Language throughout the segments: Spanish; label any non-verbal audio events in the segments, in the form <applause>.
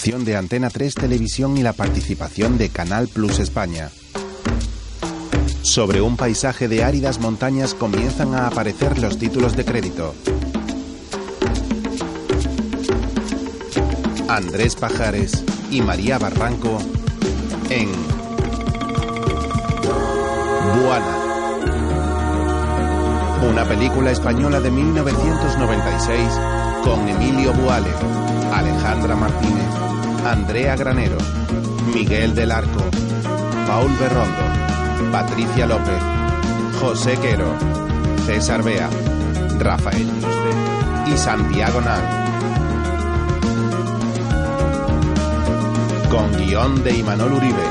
de Antena 3 Televisión y la participación de Canal Plus España. Sobre un paisaje de áridas montañas comienzan a aparecer los títulos de crédito. Andrés Pajares y María Barranco en Buana. Una película española de 1996 con Emilio Buale, Alejandra Martínez, Andrea Granero, Miguel del Arco, Paul Berrondo, Patricia López, José Quero, César Bea, Rafael y Santiago Nal. Con guion de Imanol Uribe,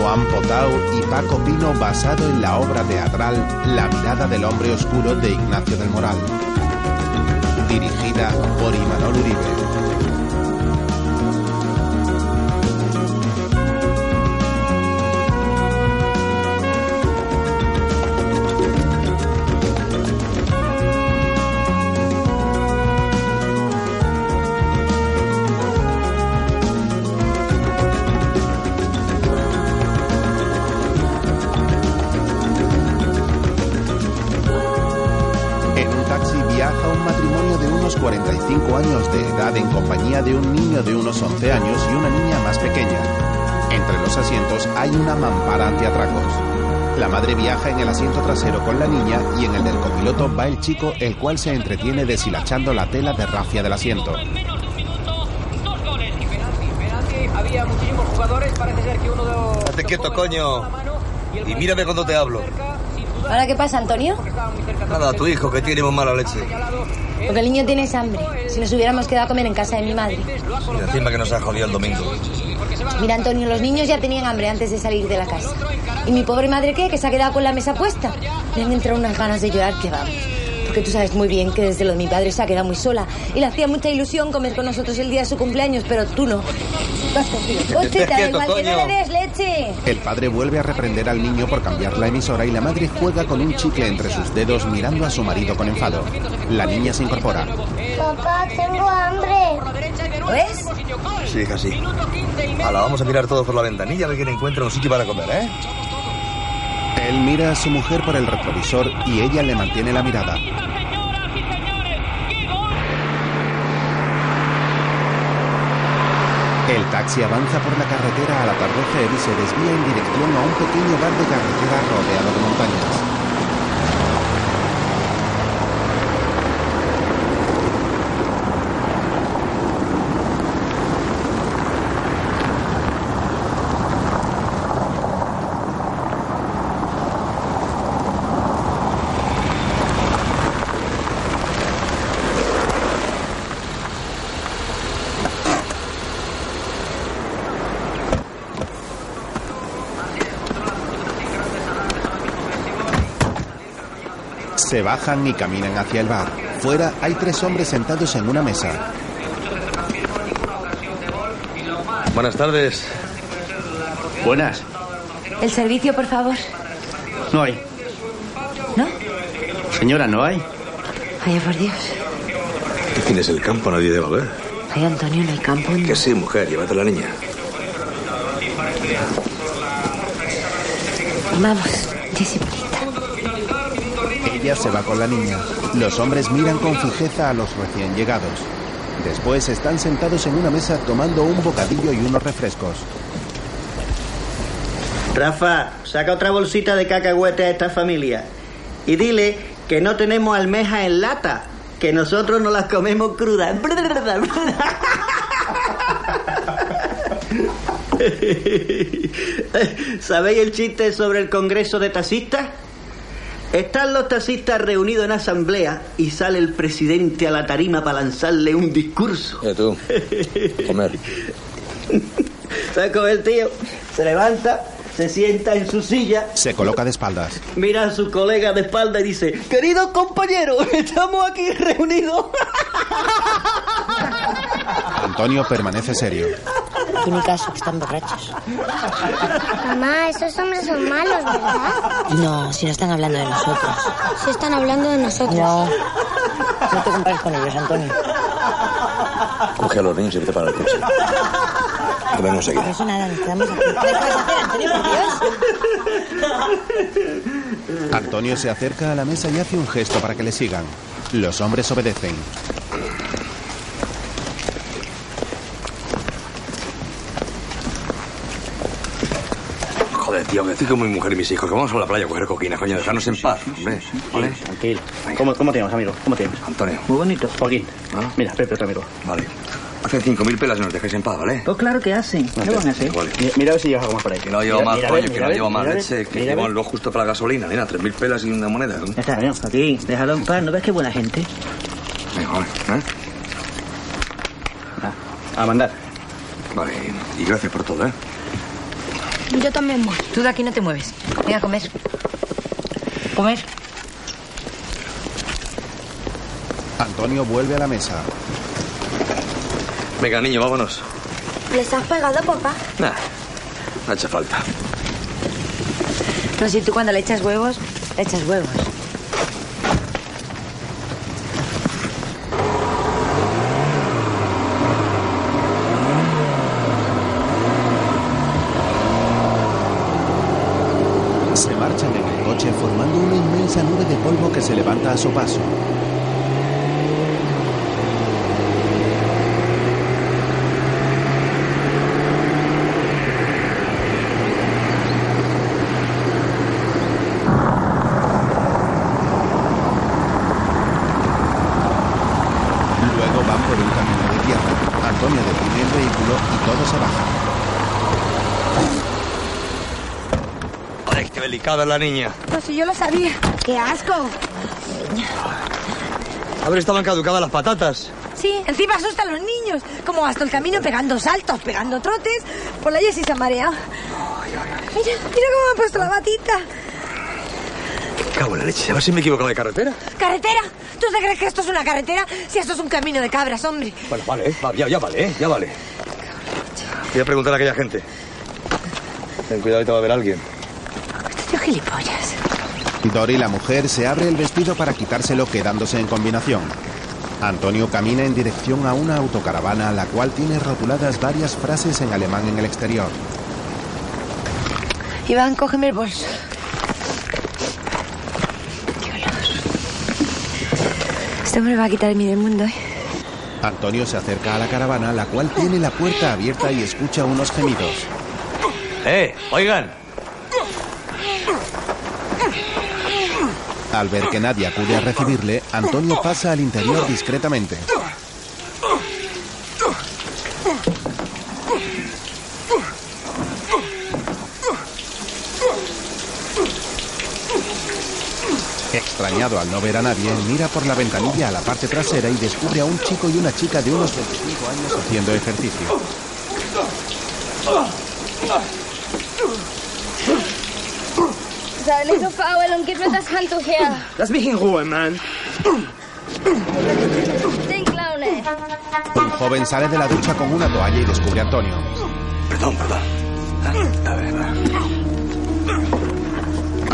Juan Potau y Paco Pino basado en la obra teatral La mirada del hombre oscuro de Ignacio del Moral. Dirigida por Imanol Uribe. Una mampara antiatracos. La madre viaja en el asiento trasero con la niña y en el del copiloto va el chico, el cual se entretiene deshilachando la tela de rafia del asiento. Había muchísimos jugadores, parece ser que uno de los... Hazte quieto, coño. Y mírame cuando te hablo. ¿Ahora qué pasa, Antonio? Nada, tu hijo que tiene muy mala leche. Porque el niño tiene hambre. Si nos hubiéramos quedado a comer en casa de mi madre. Y encima que nos ha jodido el domingo. Mira, Antonio, los niños ya tenían hambre antes de salir de la casa. ¿Y mi pobre madre qué? Que se ha quedado con la mesa puesta. Le han entrado unas ganas de llorar que vamos. Porque tú sabes muy bien que desde lo de mi padre se ha quedado muy sola. Y le hacía mucha ilusión comer con nosotros el día de su cumpleaños, pero tú no. <laughs> Te da igual que no le des leche. El padre vuelve a reprender al niño por cambiar la emisora y la madre juega con un chicle entre sus dedos mirando a su marido con enfado. La niña se incorpora. Papá, tengo hambre. ¿Ves? Sí, hija, sí. Ahora vamos a mirar todos por la ventanilla a ver quién encuentra un sitio para comer, ¿eh? Él mira a su mujer por el retrovisor y ella le mantiene la mirada. El taxi avanza por la carretera al atardecer y se desvía en dirección a un pequeño bar de carretera rodeado de montañas. Se bajan y caminan hacia el bar. Fuera hay tres hombres sentados en una mesa. Buenas tardes. Buenas. El servicio, por favor. No hay. ¿No? Señora, no hay. Ay, por Dios. Tú tienes el campo, nadie debe ver. Ay, Antonio, no hay campo. Que sí, mujer, llévate a la niña. Vamos. Se va con la niña. Los hombres miran con fijeza a los recién llegados. Después están sentados en una mesa tomando un bocadillo y unos refrescos. Rafa, saca otra bolsita de cacahuete a esta familia. Y dile que no tenemos almejas en lata, que nosotros no las comemos crudas. <laughs> ¿Sabéis el chiste sobre el Congreso de Taxistas? Están los taxistas reunidos en asamblea y sale el presidente a la tarima para lanzarle un discurso. Eh, tú. Comer. <laughs> ¿Sabes cómo el tío? Se levanta, se sienta en su silla, Se coloca de espaldas. mira a su colega de espalda y dice, queridos compañeros, estamos aquí reunidos. <laughs> Antonio permanece serio. Que están borrachos. Mamá, esos hombres son malos, ¿verdad? No, si no están hablando de nosotros. Si están hablando de nosotros. No. No te compares con ellos, Antonio. Coge a los niños y vete para el coche. Que vengo enseguida. Por eso nada, nos quedamos aquí. ¿Qué puedes hacer, Antonio, por Dios? Antonio se acerca a la mesa y hace un gesto para que le sigan. Los hombres obedecen. Joder, tío, que estoy con mi mujer y mis hijos, que vamos a la playa a coger coquina, coño, dejarnos en paz, hombre. ¿Vale? Tranquilo. ¿Cómo, ¿Cómo te llamas, amigo? ¿Cómo te llamas? Antonio. Muy bonito. Joaquín. ¿Ah? Mira, Pepe, otro amigo. Vale. Hacen cinco mil pelas y nos dejáis en paz, ¿vale? Pues claro que hacen. ¿Qué van a hacer? Vale. Mira, mira a ver si llevas algo más por ahí. Que no llevo Mira, más, mira coño, que mira no llevo más mira leche, que mira ver. lo justo para la gasolina, tres mil pelas y una moneda. ¿no? Ya está, bien. Aquí, déjalo en paz. ¿No ves qué buena gente? Venga, vale, ¿eh? Ah, a mandar. Vale, y gracias por todo, ¿eh? Yo también voy. Tú de aquí no te mueves. Venga a comer. Comer. Antonio vuelve a la mesa. Venga, niño, vámonos. ¿Les has pegado, papá? Nah, no ha hecho falta. No, si tú cuando le echas huevos, le echas huevos. Se marchan en el coche formando una inmensa nube de polvo que se levanta a su paso. Luego van por un camino de tierra. Antonio detiene el vehículo y todos se bajan. Ay, qué delicada es la niña. Pues si yo lo sabía. ¡Qué asco! Haber estaban caducadas las patatas. Sí, encima asusta a los niños. Como hasta el camino pegando saltos, pegando trotes. Por la Jessie se ha mareado. Mira, mira cómo me han puesto la batita. Cago en la leche, a ver si me he equivocado de carretera. ¿Carretera? ¿Tú te crees que esto es una carretera? Si esto es un camino de cabras, hombre. Bueno, vale, va, ya, ya vale. Ya vale. Voy a preguntar a aquella gente. Ten cuidado, ahorita va a haber alguien. Dory, la mujer, se abre el vestido para quitárselo quedándose en combinación. Antonio camina en dirección a una autocaravana, la cual tiene rotuladas varias frases en alemán en el exterior. Iván, cógeme el bolso. Este hombre va a quitar mí del mundo, ¿eh? Antonio se acerca a la caravana, la cual tiene la puerta abierta y escucha unos gemidos. ¡Eh! ¡Oigan! Al ver que nadie acude a recibirle, Antonio pasa al interior discretamente. Extrañado al no ver a nadie, mira por la ventanilla a la parte trasera y descubre a un chico y una chica de unos 25 años haciendo ejercicio. Sei nicht so faul und gib mir das Handtuch her. Lass mich in Ruhe, Mann. Joven sale de la ducha con una toalla y descubre a Antonio. Perdón, perdón. A ver, va.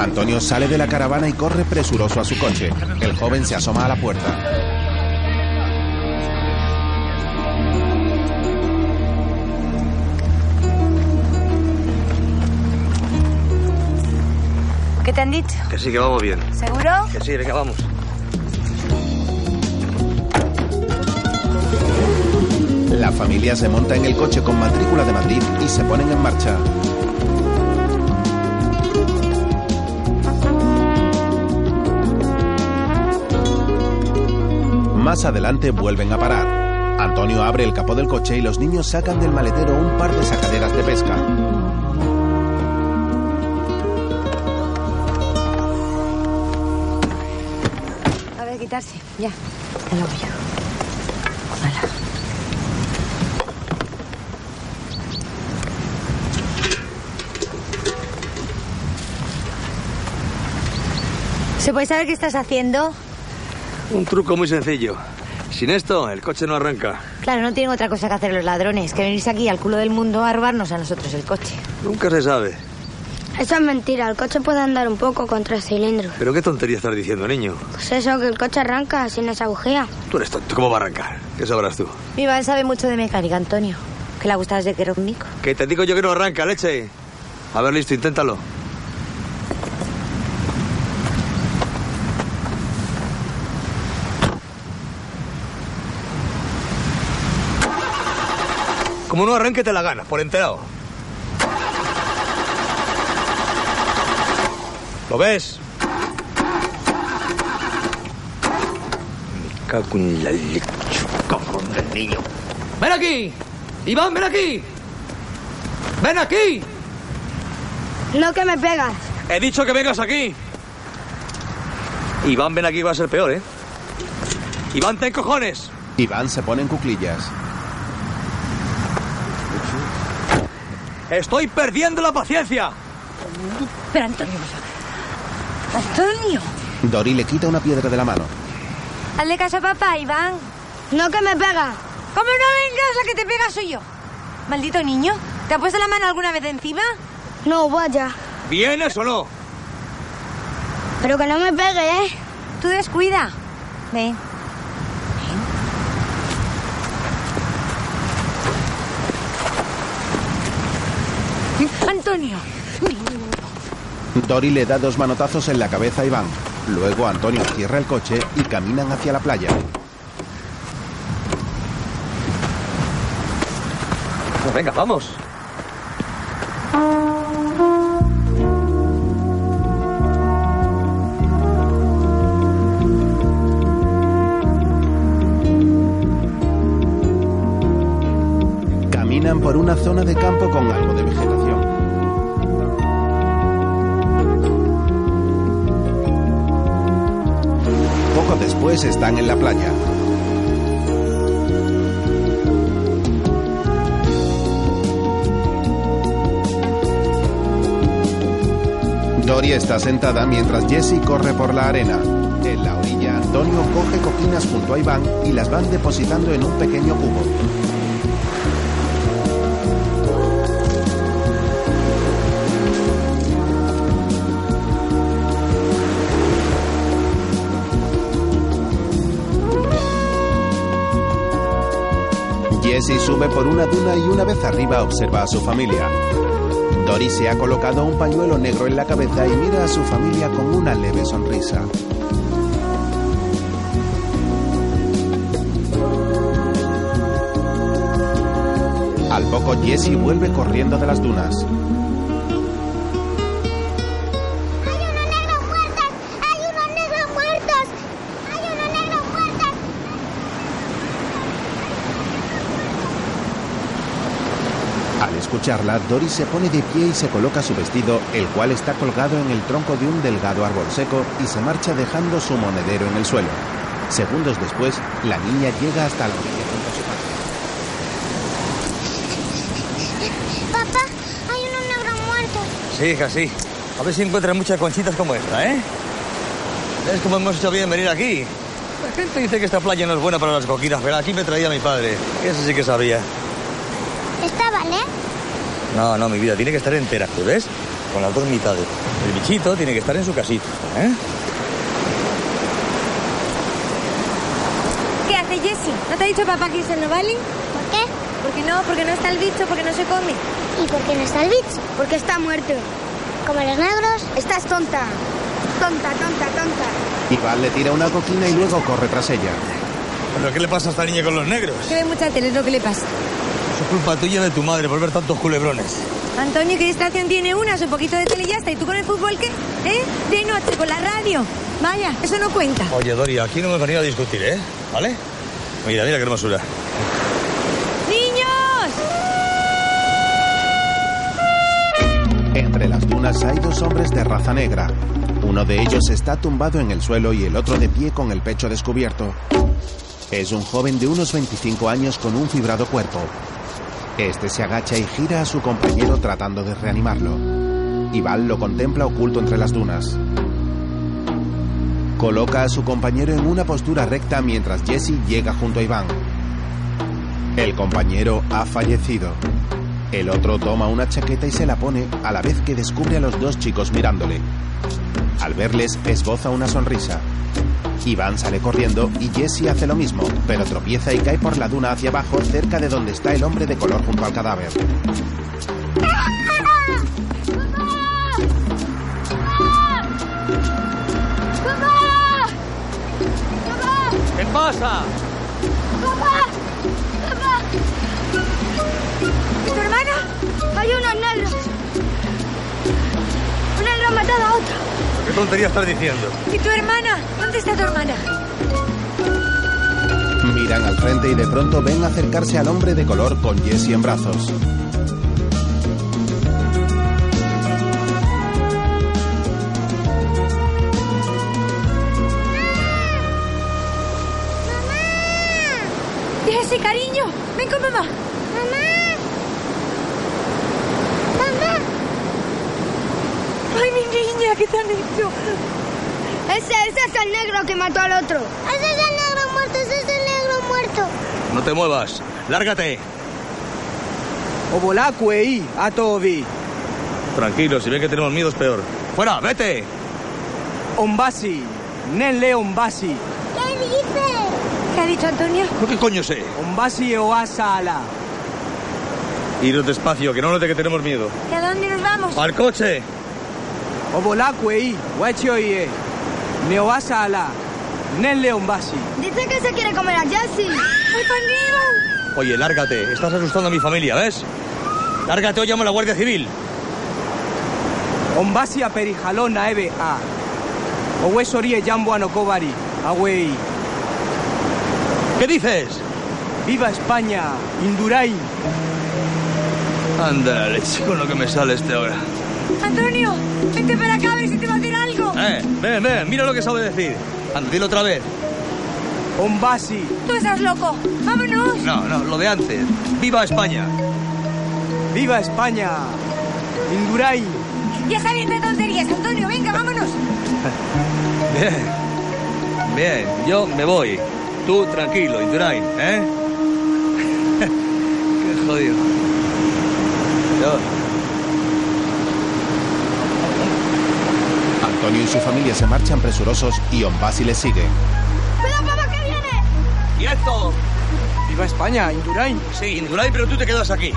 Antonio sale de la caravana y corre presuroso a su coche. El joven se asoma a la puerta. ¿Qué te han dicho? Que sí, que vamos bien. ¿Seguro? Que sí, venga, vamos. La familia se monta en el coche con matrícula de Madrid y se ponen en marcha. Más adelante vuelven a parar. Antonio abre el capó del coche y los niños sacan del maletero un par de sacaderas de pesca. Quitarse. Ya. Lo hago yo. Hala. ¿Se puede saber qué estás haciendo? Un truco muy sencillo. Sin esto, el coche no arranca. Claro, no tienen otra cosa que hacer los ladrones que venirse aquí al culo del mundo a robarnos a nosotros el coche. Nunca se sabe. Eso es mentira. El coche puede andar un poco con tres cilindros. ¿Pero qué tontería estás diciendo, niño? Pues eso, que el coche arranca sin esa bujía. Tú eres tonto. ¿Cómo va a arrancar? ¿Qué sabrás tú? Mi Iván sabe mucho de mecánica, Antonio. que le ha gustado desde que era un mico. Que te digo yo que no arranca, leche. A ver, listo, inténtalo. Como no arranque, te la ganas, por enterado. ¿Lo ves? Me cago en la leche, cabrón del niño. ¡Ven aquí! ¡Iván, ven aquí! ¡Ven aquí! No que me pegas. He dicho que vengas aquí. Iván, ven aquí, va a ser peor, ¿eh? Iván, ten cojones. Iván se pone en cuclillas. Estoy perdiendo la paciencia. Pero Antonio, Antonio. Dori le quita una piedra de la mano. Hazle caso a papá, Iván. No que me pega. ¿Cómo no vengas? La que te pega soy yo. Maldito niño. ¿Te ha puesto la mano alguna vez encima? No, vaya. ¿Vienes o no? Pero que no me pegue, ¿eh? Tú descuida. Ven. Ven. Antonio. Dori le da dos manotazos en la cabeza a Iván. Luego Antonio cierra el coche y caminan hacia la playa. Pues venga, vamos. Caminan por una zona de campo con algo de Están en la playa. Dori está sentada mientras Jessie corre por la arena. En la orilla, Antonio coge coquinas junto a Iván y las van depositando en un pequeño cubo. Jessie sube por una duna y una vez arriba observa a su familia. Dory se ha colocado un pañuelo negro en la cabeza y mira a su familia con una leve sonrisa. Al poco Jessie vuelve corriendo de las dunas. Escucharla, Dory se pone de pie y se coloca su vestido, el cual está colgado en el tronco de un delgado árbol seco, y se marcha dejando su monedero en el suelo. Segundos después, la niña llega hasta la orilla junto a su padre. Papá, hay unos negros muertos. Sí, hija, sí. A ver si encuentran muchas conchitas como esta, ¿eh? ¿Ves cómo hemos hecho bien venir aquí? La gente dice que esta playa no es buena para las coquinas, pero aquí me traía mi padre. Ese sí que sabía. ¿Está vale? No, no, mi vida, tiene que estar entera, ¿tú ves? Con las dos mitades. El bichito tiene que estar en su casita, ¿eh? ¿Qué hace Jessie? ¿No te ha dicho papá que eso no vale? ¿Por qué? Porque no, porque no está el bicho, porque no se come. ¿Y por qué no está el bicho? Porque está muerto. Como los negros. Estás tonta. Tonta, tonta, tonta. Iván le tira una coquina y luego corre tras ella. ¿Pero qué le pasa a esta niña con los negros? Que ve mucha tele, es lo que le pasa. Es culpa tuya de tu madre por ver tantos culebrones. Antonio, ¿qué distracción tiene una? Su poquito de tele y ya está. ¿Y tú con el fútbol qué? ¿Eh? De noche, con la radio. Vaya, eso no cuenta. Oye, Doria, aquí no hemos venido a discutir, ¿eh? ¿Vale? Mira, mira qué hermosura. ¡Niños! Entre las dunas hay dos hombres de raza negra. Uno de ellos está tumbado en el suelo y el otro de pie con el pecho descubierto. Es un joven de unos 25 años con un fibrado cuerpo. Este se agacha y gira a su compañero tratando de reanimarlo. Iván lo contempla oculto entre las dunas. Coloca a su compañero en una postura recta mientras Jesse llega junto a Iván. El compañero ha fallecido. El otro toma una chaqueta y se la pone a la vez que descubre a los dos chicos mirándole. Al verles, esboza una sonrisa. Iván sale corriendo y Jesse hace lo mismo, pero tropieza y cae por la duna hacia abajo cerca de donde está el hombre de color junto al cadáver. ¡Papá! ¿Qué pasa? ¡Papá! ¡Papá! ¿Y tu hermana? Hay unos negros. Un negro ha matado a otro. ¿Qué tontería estás diciendo? ¿Y tu hermana? ¿Dónde está tu hermana? Miran al frente y de pronto ven acercarse al hombre de color con Jesse en brazos. Jessy, cariño, ven con mamá. ¡Mamá! ¡Mamá! Ay, mi niña, ¿qué te han hecho? Ese, ese es el negro que mató al otro. Ese es el negro muerto, ese es el negro muerto. No te muevas. Lárgate. Obolacuei, Atovi. Tranquilo, si ven que tenemos miedo es peor. ¡Fuera, vete! Ombasi. Nelle Ombasi. ¿Qué dice? ¿Qué ha dicho Antonio? ¿Yo qué coño sé? Ombasi Oasala. Iros despacio, que no note que tenemos miedo. ¿Y a dónde nos vamos? ¡Al coche! Obolacuei, Huechioie. Neoasala. Nelle Ombasi. Dice que se quiere comer a Jessie. ¡Ay, conmigo! Oye, lárgate. Estás asustando a mi familia, ¿ves? Lárgate o llamo a la Guardia Civil. Ombasi a Perijalón a Eve a. Owesorie Jambo Anokobari. Awei. ¿Qué dices? ¡Viva España! ¡Indurain! Leche con lo que me sale este ahora. Antonio, vente para acá a ver si te va a hacer algo. Eh, ven, ven, mira lo que sabe decir. Anda, dilo otra vez. Ombasi. Tú estás loco. Vámonos. No, no, lo de antes. ¡Viva España! ¡Viva España! ¡Indurain! Ya está bien de tonterías, Antonio. Venga, vámonos. <laughs> Bien. Bien, yo me voy. Tú tranquilo, Indurain, ¿eh? <laughs> Qué jodido. Yo. Antonio y su familia se marchan presurosos y Ombasi les sigue. ¡Cuidado, papá, que viene! ¡Quieto! ¡Viva España! ¡Indurain! Sí, Indurain, pero tú te quedas aquí.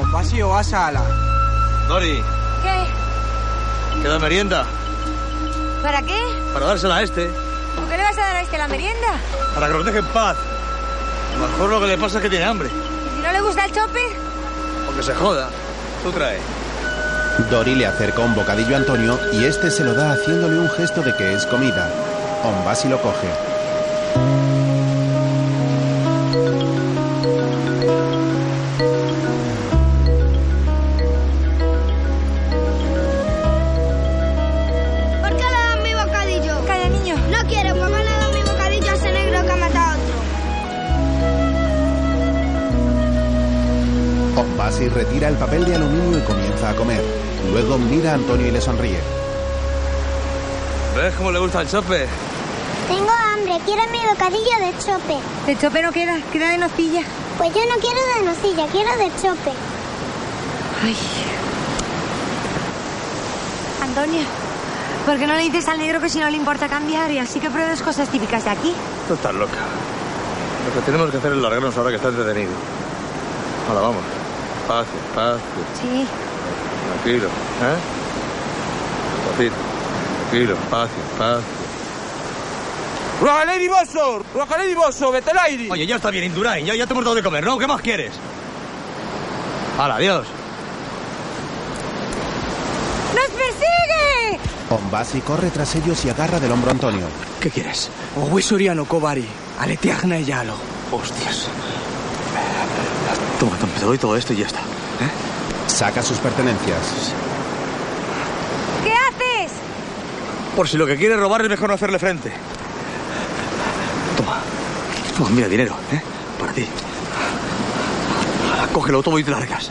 Ombasi Oasala. Dori, ¿Qué? queda merienda. ¿Para qué? Para dársela a este. ¿Por qué le vas a dar a este la merienda? Para que nos deje en paz. A lo mejor lo que le pasa es que tiene hambre. ¿Y si no le gusta el chope? O que se joda. Tú trae. Dori le acerca un bocadillo a Antonio y este se lo da haciéndole un gesto de que es comida. Ombasi lo coge. Retira el papel de aluminio y comienza a comer. Luego mira a Antonio y le sonríe. ¿Ves cómo le gusta el chope? Tengo hambre, quiero mi bocadillo de chope. De chope no queda, queda de nocilla. Pues yo no quiero de nocilla, quiero de chope. Ay. Antonio, ¿por qué no le dices al negro que si no le importa cambiar y así que pruebes cosas típicas de aquí? Tú estás loca. Lo que tenemos que hacer es largarnos ahora que estás detenido. Ahora vamos. Despacio, despacio. Sí. Tranquilo, ¿eh? Despacito. Tranquilo, despacio, despacio. ¡Ruagalei Bosso! ¡Ruagalei Bosso! ¡Vete al aire! Oye, ya está bien, Indurain. Ya, ya te hemos dado de comer, ¿no? ¿Qué más quieres? Hala, adiós. ¡Nos persigue! Ombasi corre tras ellos y agarra del hombro a Antonio. ¿Qué quieres? Owesoria Kobari. Aletiagna y Yalo. Hostias. Te doy todo esto y ya está. Saca sus pertenencias. ¿Qué haces? Por si lo que quiere robar es mejor no hacerle frente. Toma. Toma, mira, dinero, ¿eh? Para ti. Cógelo todo y te largas.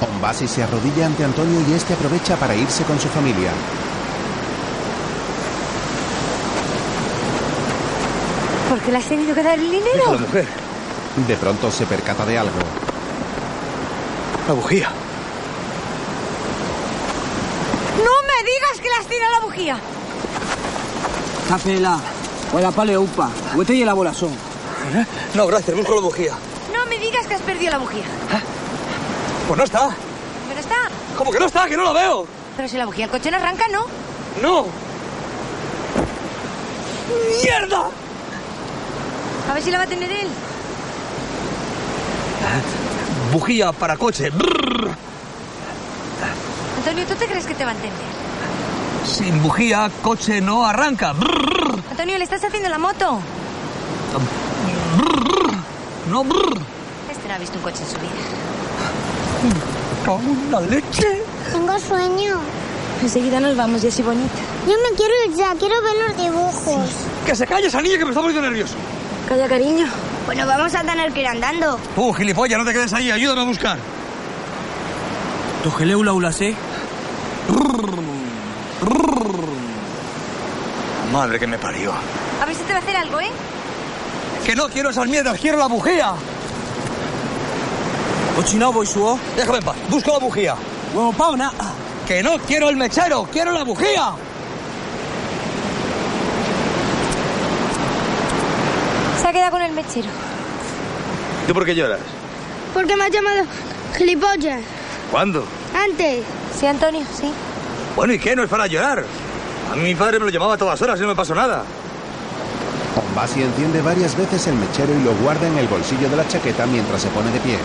Ombasi se arrodilla ante Antonio y este aprovecha para irse con su familia. ¿Por qué le has tenido que dar el dinero? Mujer. De pronto se percata de algo. La bujía. ¡No me digas que le has tirado la bujía! Tapela. Guarda pale upa. Huete y la bolazón. No, gracias, busco la bujía. No me digas que has perdido la bujía. Pues no está. Pero está. ¿Cómo que no está? Que no la veo. Pero si la bujía del coche no arranca, ¿no? No. ¡Mierda! A ver si la va a tener él. Bujía para coche. Brrr. Antonio, ¿tú te crees que te va a entender? Sin bujía, coche no arranca. Brrr. Antonio, le estás haciendo la moto. No, brrr. Este no ha visto un coche en su vida. La leche. Tengo sueño. Enseguida nos vamos, Jessy bonita. Yo me quiero ir ya, quiero ver los dibujos. Que se calle esa niña que me está poniendo nervioso. Calla, cariño. Bueno, vamos a tener que ir andando. Tú, gilipollas, no te quedes ahí. Ayúdame a buscar. Tu geleu la ulase. Madre que me parió. A ver si te va a hacer algo, ¿eh? Que no quiero esas mierdas, quiero la bujía. Ochinao voy suo. Déjame en paz. Busco la bujía. Huevo pauna. Que no quiero el mechero, quiero la bujía. Se ha quedado con el mechero. ¿Tú por qué lloras? Porque me has llamado gilipollas. ¿Cuándo? Antes. Sí, Antonio, sí. Bueno, ¿y qué? No es para llorar. A mí mi padre me lo llamaba a todas horas y no me pasó nada. Basi enciende varias veces el mechero y lo guarda en el bolsillo de la chaqueta mientras se pone de pie.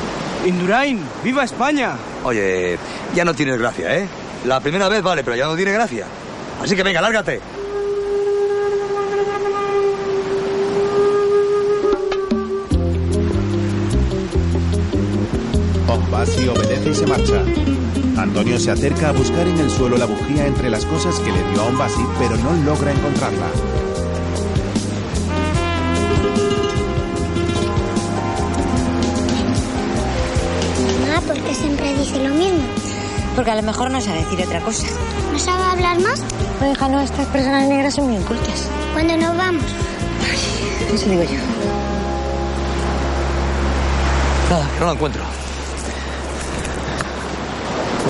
Indurain, ¡viva España! Oye, ya no tienes gracia, ¿eh? La primera vez vale, pero ya no tiene gracia. Así que venga, lárgate. Basi obedece y se marcha. Antonio se acerca a buscar en el suelo la bujía entre las cosas que le dio a Ombasi, pero no logra encontrarla. Mamá, ¿por qué siempre dice lo mismo? Porque a lo mejor no sabe decir otra cosa. ¿No sabe hablar más? No, hija, no, estas personas negras son muy incultas. Cuando nos vamos. Eso digo yo. Nada, no la encuentro.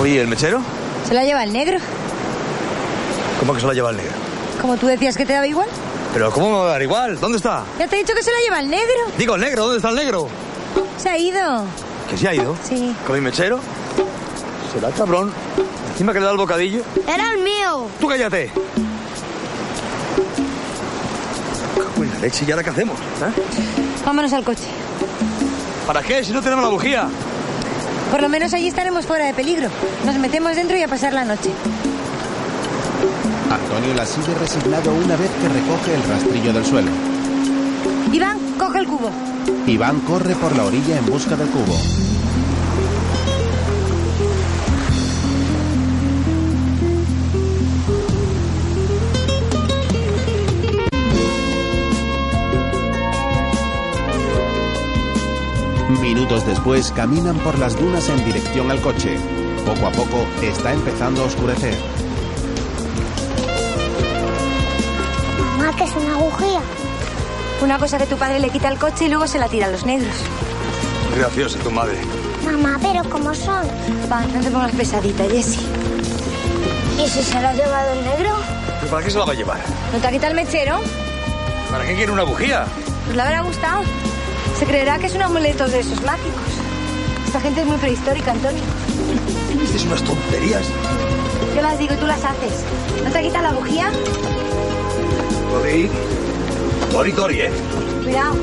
Oye, ¿el mechero? Se la lleva el negro. ¿Cómo que se la lleva el negro? Como tú decías que te daba igual. ¿Pero cómo me va a dar igual? ¿Dónde está? Ya te he dicho que se la lleva el negro. Digo, el negro, ¿dónde está el negro? Se ha ido. ¿Que se ha ido? Sí. ¿Con mi mechero? Será cabrón. Encima que le da el bocadillo. Era el mío. ¡Tú cállate! La leche, ¿y ahora qué hacemos? eh? Vámonos al coche. ¿Para qué? Si no tenemos la bujía. Por lo menos allí estaremos fuera de peligro. Nos metemos dentro y a pasar la noche. Antonio la sigue resignado una vez que recoge el rastrillo del suelo. Iván, coge el cubo. Iván corre por la orilla en busca del cubo. Minutos después caminan por las dunas en dirección al coche. Poco a poco está empezando a oscurecer. Mamá, que es una bujía. Una cosa que tu padre le quita al coche y luego se la tira a los negros. Graciosa tu madre. Mamá, pero ¿cómo son? Va, no te pongas pesadita, Jessie. ¿Y si se la ha llevado el negro? ¿Pero para qué se la va a llevar? ¿No te ha quitado el mechero? ¿Para qué quiere una bujía? Pues le habrá gustado. Se creerá que es un amuleto de esos mágicos. Esta gente es muy prehistórica, Antonio. Dices unas tonterías. Yo las digo y tú las haces. ¿No te ha quitado la bujía? Tori. Tori, Tori, ¿eh? Cuidado.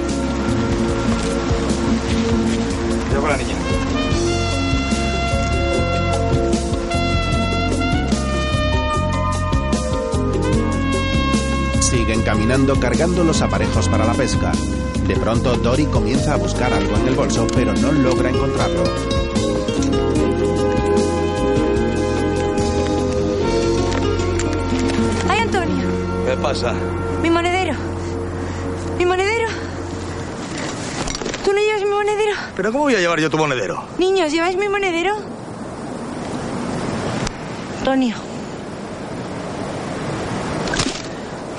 Cuidado con la niña. Siguen caminando cargando los aparejos para la pesca. De pronto Dory comienza a buscar algo en el bolso, pero no logra encontrarlo. ¡Ay, Antonio! ¿Qué pasa? Mi monedero. Mi monedero. ¿Tú no llevas mi monedero? ¿Pero cómo voy a llevar yo tu monedero? Niños, ¿lleváis mi monedero? Antonio.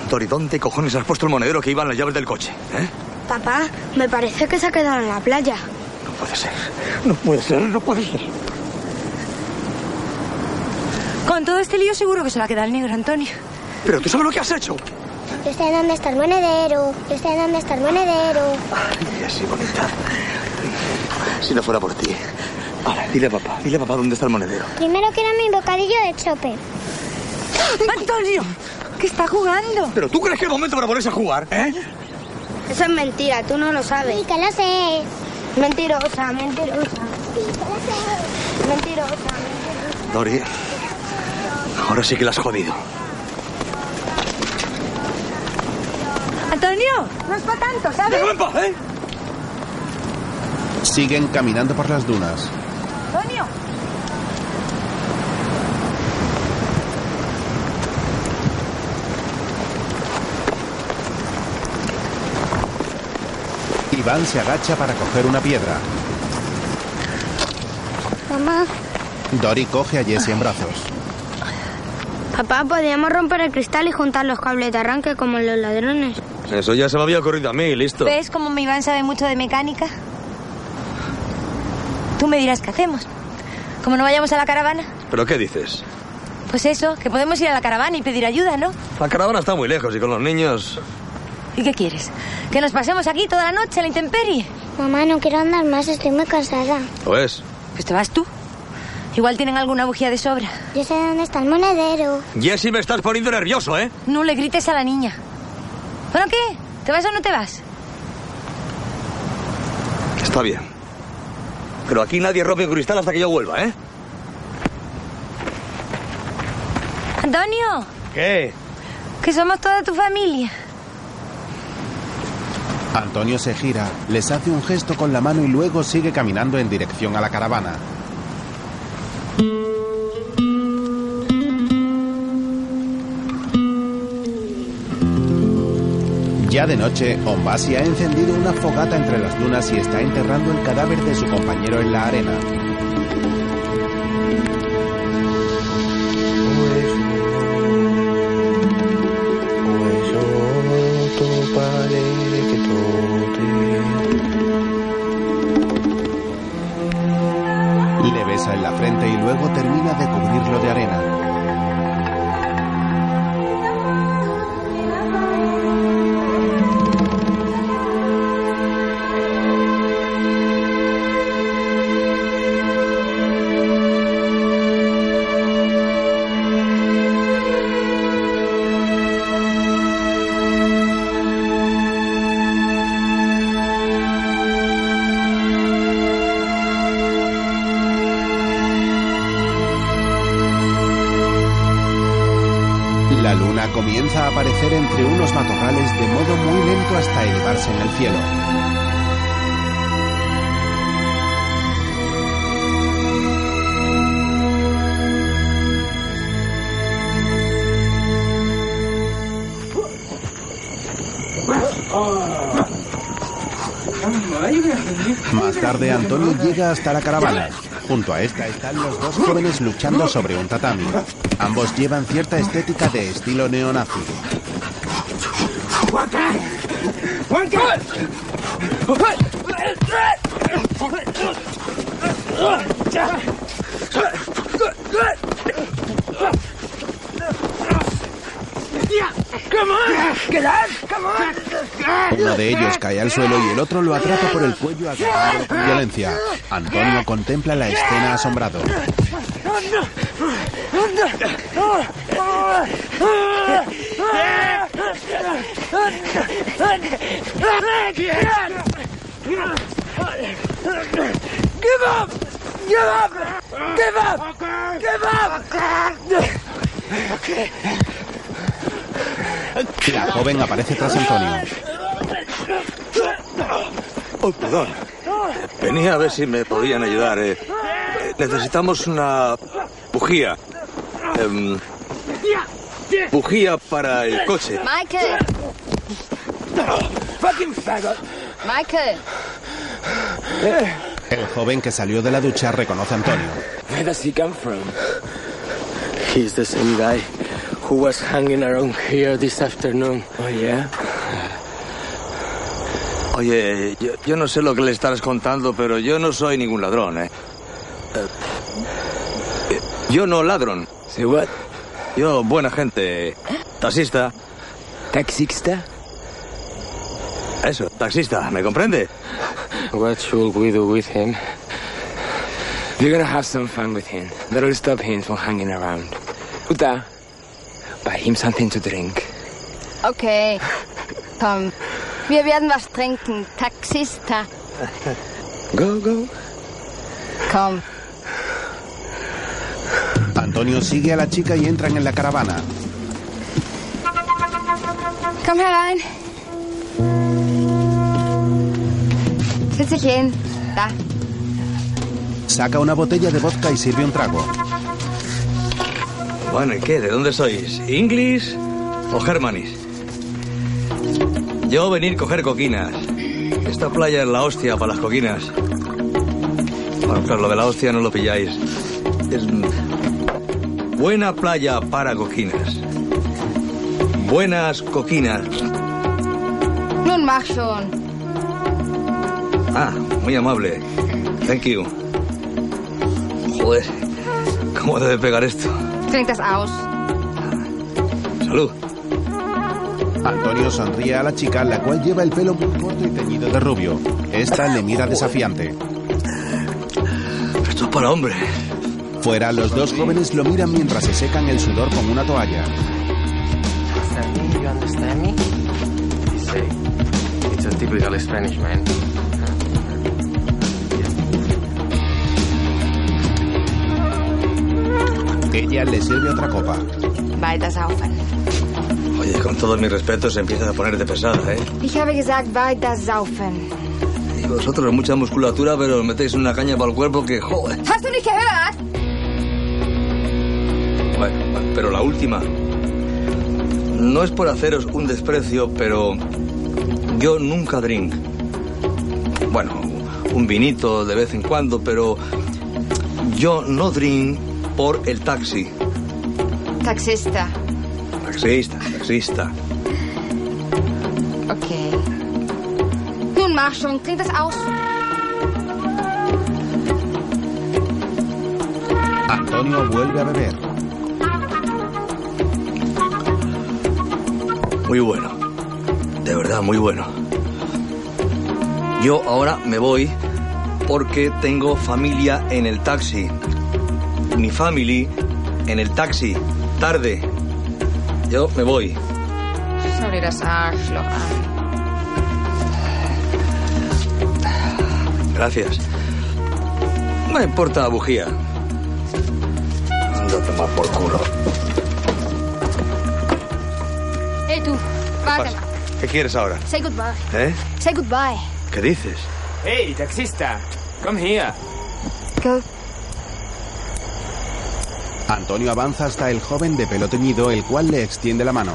Tori, ¿dónde cojones has puesto el monedero que iban las llaves del coche? ¿Eh? Papá, me parece que se ha quedado en la playa. No puede ser. No puede ser, no puede ser. Con todo este lío seguro que se la queda el negro, Antonio. Pero tú sabes lo que has hecho. Yo sé dónde está el monedero. Yo sé dónde está el monedero. Y así, bonita. Si no fuera por ti. Ahora, dile a papá, dile a papá dónde está el monedero. Primero quiero mi bocadillo de chope. ¡Antonio! ¿Qué está jugando? ¿Pero tú crees que es el momento para ponerse a jugar, eh? Eso es mentira, tú no lo sabes. Sí, que lo sé. Mentirosa, mentirosa. Sí, que lo sé. Mentirosa. Dori, ahora sí que la has jodido. Antonio, no es para tanto, ¿sabes? ¡Déjame en paz, eh! Siguen caminando por las dunas. Antonio. Iván se agacha para coger una piedra. Mamá, Dory coge a Jessie en brazos. Papá, podríamos romper el cristal y juntar los cables de arranque como los ladrones. Eso ya se me había ocurrido a mí, listo. ¿Ves cómo mi Iván sabe mucho de mecánica? Tú me dirás qué hacemos. Como no vayamos a la caravana. ¿Pero qué dices? Pues eso, que podemos ir a la caravana y pedir ayuda, ¿no? La caravana está muy lejos y con los niños... ¿Y qué quieres? ¿Que nos pasemos aquí toda la noche a la intemperie? mamá, no quiero andar más, estoy muy cansada. Pues, Pues te vas tú. Igual tienen alguna bujía de sobra. Yo sé dónde está el monedero. Jessy, me estás poniendo nervioso, ¿eh? No le grites a la niña. ¿Bueno qué? ¿Te vas o no te vas? Está bien. Pero aquí nadie rompe un cristal hasta que yo vuelva, ¿eh? Antonio, ¿Qué? que somos toda tu familia. Antonio se gira, les hace un gesto con la mano y luego sigue caminando en dirección a la caravana. Ya de noche, Ombasi ha encendido una fogata entre las dunas y está enterrando el cadáver de su compañero en la arena. La luna comienza a aparecer entre unos matorrales de modo muy lento hasta elevarse en el cielo. Más tarde, Antonio llega hasta la caravana. Junto a esta están los dos jóvenes luchando sobre un tatami. Ambos llevan cierta estética de estilo neonazi. Uno de ellos cae al suelo y el otro lo atrapa por el cuello agarrándolo con violencia. Antonio contempla la escena asombrado. Give up! Give up! Give up! Give up! La joven aparece tras Antonio. Oh, perdón. Venía a ver si me podían ayudar. eh. Eh, Necesitamos una bujía. Em, bujía para el coche. Michael, Fucking faggot! Michael. El joven que salió de la ducha reconoce a Antonio. Where does he come from? He's the same guy who was hanging around here this afternoon. Oh, yeah? Oye, yo, yo no sé lo que le estarás contando, pero yo no soy ningún ladrón, ¿eh? Eh, eh, yo no ladrón. ¿Sí what? Yo, buena gente. ¿Eh? Taxista. Taxista? Eso, taxista, ¿me comprende? What should we do with him? You're gonna have some fun with him. That'll stop him from hanging around. Uta, buy him something to drink. Okay. Komm, wir werden was trinken. Taxista. Go, go. Komm. Antonio sigue a la chica y entran en la caravana. Komm herein. Setz dich hin. Da. Saca una botella de vodka y sirve un trago. Bueno, ¿y qué? ¿De dónde sois? ¿Inglis o Germanis? Yo venir coger coquinas. Esta playa es la hostia para las coquinas. Bueno, claro, lo de la hostia no lo pilláis. Es buena playa para coquinas. Buenas coquinas. Nun mach schon. Ah, muy amable. Thank you. Joder, ¿cómo debe pegar esto? Trink das aus. Salud. Antonio sonríe a la chica, la cual lleva el pelo muy corto y teñido de rubio. Esta le mira desafiante. Esto es para hombre. Fuera, los dos jóvenes lo miran mientras se secan el sudor con una toalla. Ella le sirve otra copa. Weiter saufen. Oye, con todos mis respetos, empiezas a ponerte pesada, ¿eh? Ich habe gesagt, weiter saufen. Y vosotros mucha musculatura, pero os metéis una caña para el cuerpo que, joder. Hast du nicht gehört? Pero la última. No es por haceros un desprecio, pero yo nunca drink. Bueno, un vinito de vez en cuando, pero yo no drink por el taxi. Taxista. Taxista, taxista. Okay. Nun mach schon. Trink das aus. Antonio vuelve a beber. Muy bueno. De verdad, muy bueno. Yo ahora me voy porque tengo familia en el taxi. Mi family en el taxi. Tarde. Yo me voy. Gracias. No importa, bujía. Anda a tomar por culo. ¿Qué quieres ahora? Say goodbye. ¿Eh? Say goodbye. ¿Qué dices? Hey, taxista, come here. Go. Antonio avanza hasta el joven de pelo teñido, el cual le extiende la mano.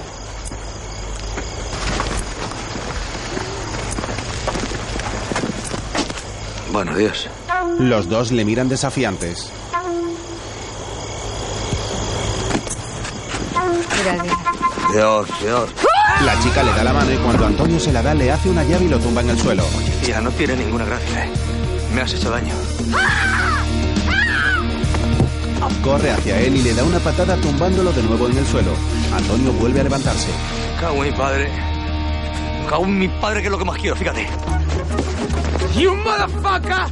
Bueno, adiós. Los dos le miran desafiantes. Dios, Dios. La chica le da la mano y cuando Antonio se la da le hace una llave y lo tumba en el suelo. Tía, no tiene ninguna gracia, ¿eh? Me has hecho daño. Corre hacia él y le da una patada tumbándolo de nuevo en el suelo. Antonio vuelve a levantarse. Cago en mi padre. Cago en mi padre, que es lo que más quiero, fíjate. ¡You motherfucker!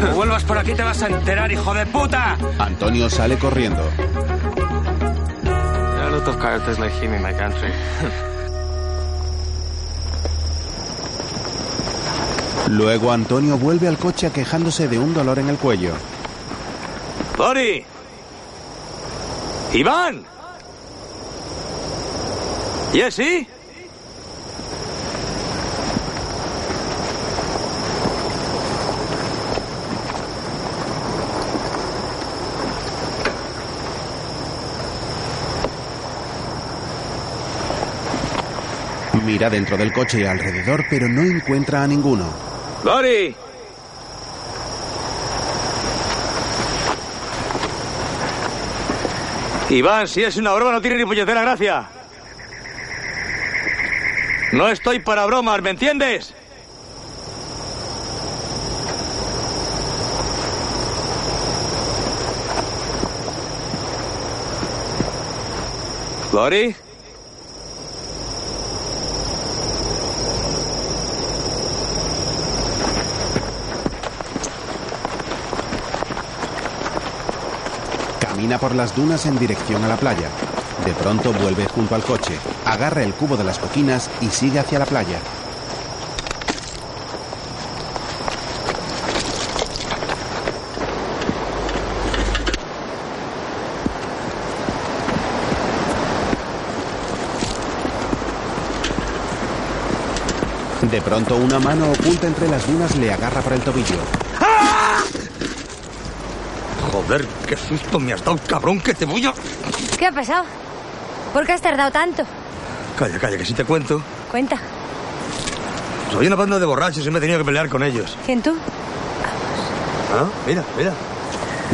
Como vuelvas por aquí te vas a enterar, hijo de puta. Antonio sale corriendo. There are a lot of characters like him in my country. Luego Antonio vuelve al coche quejándose de un dolor en el cuello. ¡Lori! ¡Iván! ¿Jessy? Mira dentro del coche y alrededor, pero no encuentra a ninguno. ¡Lori! Iván, si es una broma no tiene ni puñetera gracia. No estoy para bromas, ¿me entiendes? ¿Lori? Camina por las dunas en dirección a la playa. De pronto vuelve junto al coche, agarra el cubo de las coquinas y sigue hacia la playa. De pronto una mano oculta entre las dunas le agarra por el tobillo. Joder, qué susto me has dado, cabrón, que te voy a... ¿Qué ha pasado? ¿Por qué has tardado tanto? Calla, calla, que si te cuento. Cuenta. Soy una banda de borrachos y me he tenido que pelear con ellos. ¿Quién tú? ¿Ah? Mira, mira.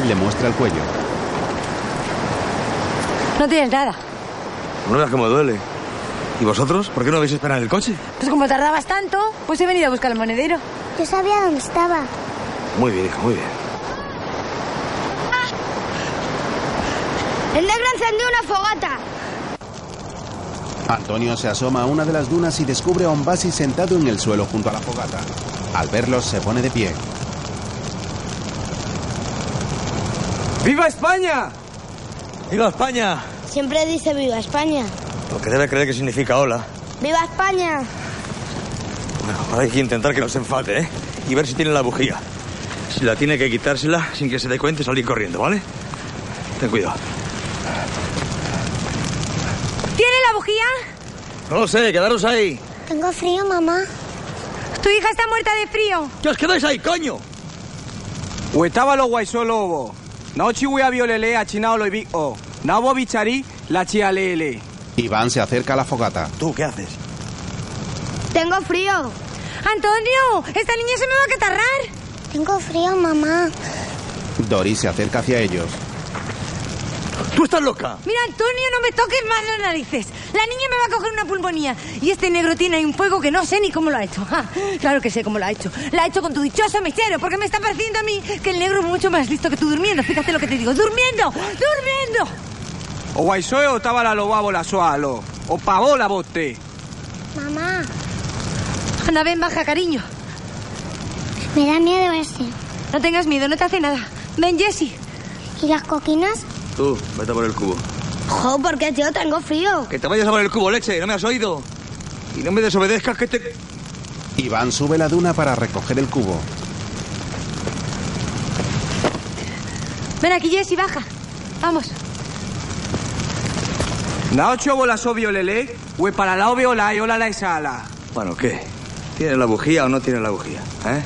Le muestra el cuello. No tienes nada. No veas cómo duele. ¿Y vosotros? ¿Por qué no habéis esperado en el coche? Pues como tardabas tanto, pues he venido a buscar el monedero. Yo sabía dónde estaba. Muy bien, hija, muy bien. El negro encendió una fogata. Antonio se asoma a una de las dunas y descubre a Ombasi sentado en el suelo junto a la fogata. Al verlos se pone de pie. ¡Viva España! ¡Viva España! Siempre dice viva España. Lo que debe creer que significa hola. ¡Viva España! Bueno, ahora hay que intentar que no se enfade, ¿eh? Y ver si tiene la bujía. Si la tiene que quitársela sin que se dé cuenta y salir corriendo, ¿vale? Ten cuidado. ¿Tiene la bujía? No lo sé, quedaros ahí. Tengo frío, mamá. Tu hija está muerta de frío. ¿Qué os quedáis ahí, coño? Huetaba lo guaisolobo. Naochi a violele a chinao lo o. Nabo bichari la chialele. Iván se acerca a la fogata. ¿Tú qué haces? Tengo frío. Antonio, esta niña se me va a catarrar. Tengo frío, mamá. Doris se acerca hacia ellos. ¡Tú estás loca! Mira, Antonio, no me toques más las narices. La niña me va a coger una pulmonía. Y este negro tiene ahí un fuego que no sé ni cómo lo ha hecho. <laughs> Ah, claro que sé cómo lo ha hecho. Lo ha hecho con tu dichoso mechero, porque me está pareciendo a mí que el negro es mucho más listo que tú durmiendo. Fíjate lo que te digo. ¡Durmiendo! ¡Durmiendo! O guaisoe o taba la lobabo la sualo. O pavó la bote. Mamá, Anda, ven, baja, cariño. me da miedo ese. No tengas miedo, no te hace nada. Ven, Jessie. ¿Y las coquinas? Tú, vete a por el cubo. Jo, ¿por qué, tío? Tengo frío. Que te vayas a por el cubo, leche, ¿no me has oído? Y no me desobedezcas que te... Iván sube la duna para recoger el cubo. Ven aquí, Jessie, baja. Vamos. Naocho bola so violele. Hue para la ola y ola la esala. Bueno, ¿qué? ¿Tiene la bujía o no tiene la bujía? ¿Eh?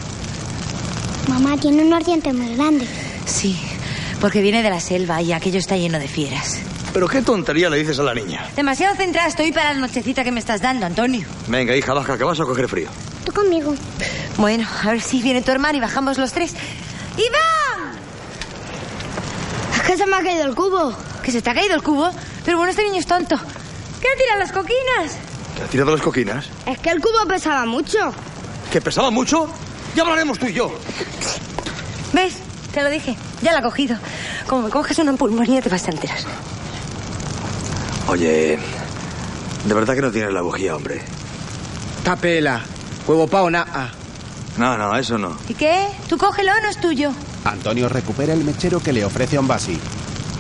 Mamá tiene unos dientes muy grandes. Sí, porque viene de la selva y aquello está lleno de fieras. ¿Pero qué tontería le dices a la niña? Demasiado centrada estoy para la nochecita que me estás dando, Antonio. Venga, hija, baja, que vas a coger frío. Tú conmigo. Bueno, a ver si viene tu hermano y bajamos los tres. ¡Iván! Es que se me ha caído el cubo. ¿Que se te ha caído el cubo? Pero bueno, este niño es tonto. ¿Qué ha tirado las coquinas? ¿Te ha tirado las coquinas? Es que el cubo pesaba mucho. ¿Que pesaba mucho? Ya hablaremos tú y yo. ¿Ves? Te lo dije. Ya la ha cogido. Como me coges una pulmonía te vas a enterar. Oye, de verdad que no tienes la bujía, hombre. Tapela. Huevo pao na. No, no, eso no. ¿Y qué? Tú cógelo, no es tuyo. Antonio recupera el mechero que le ofrece Ombasi.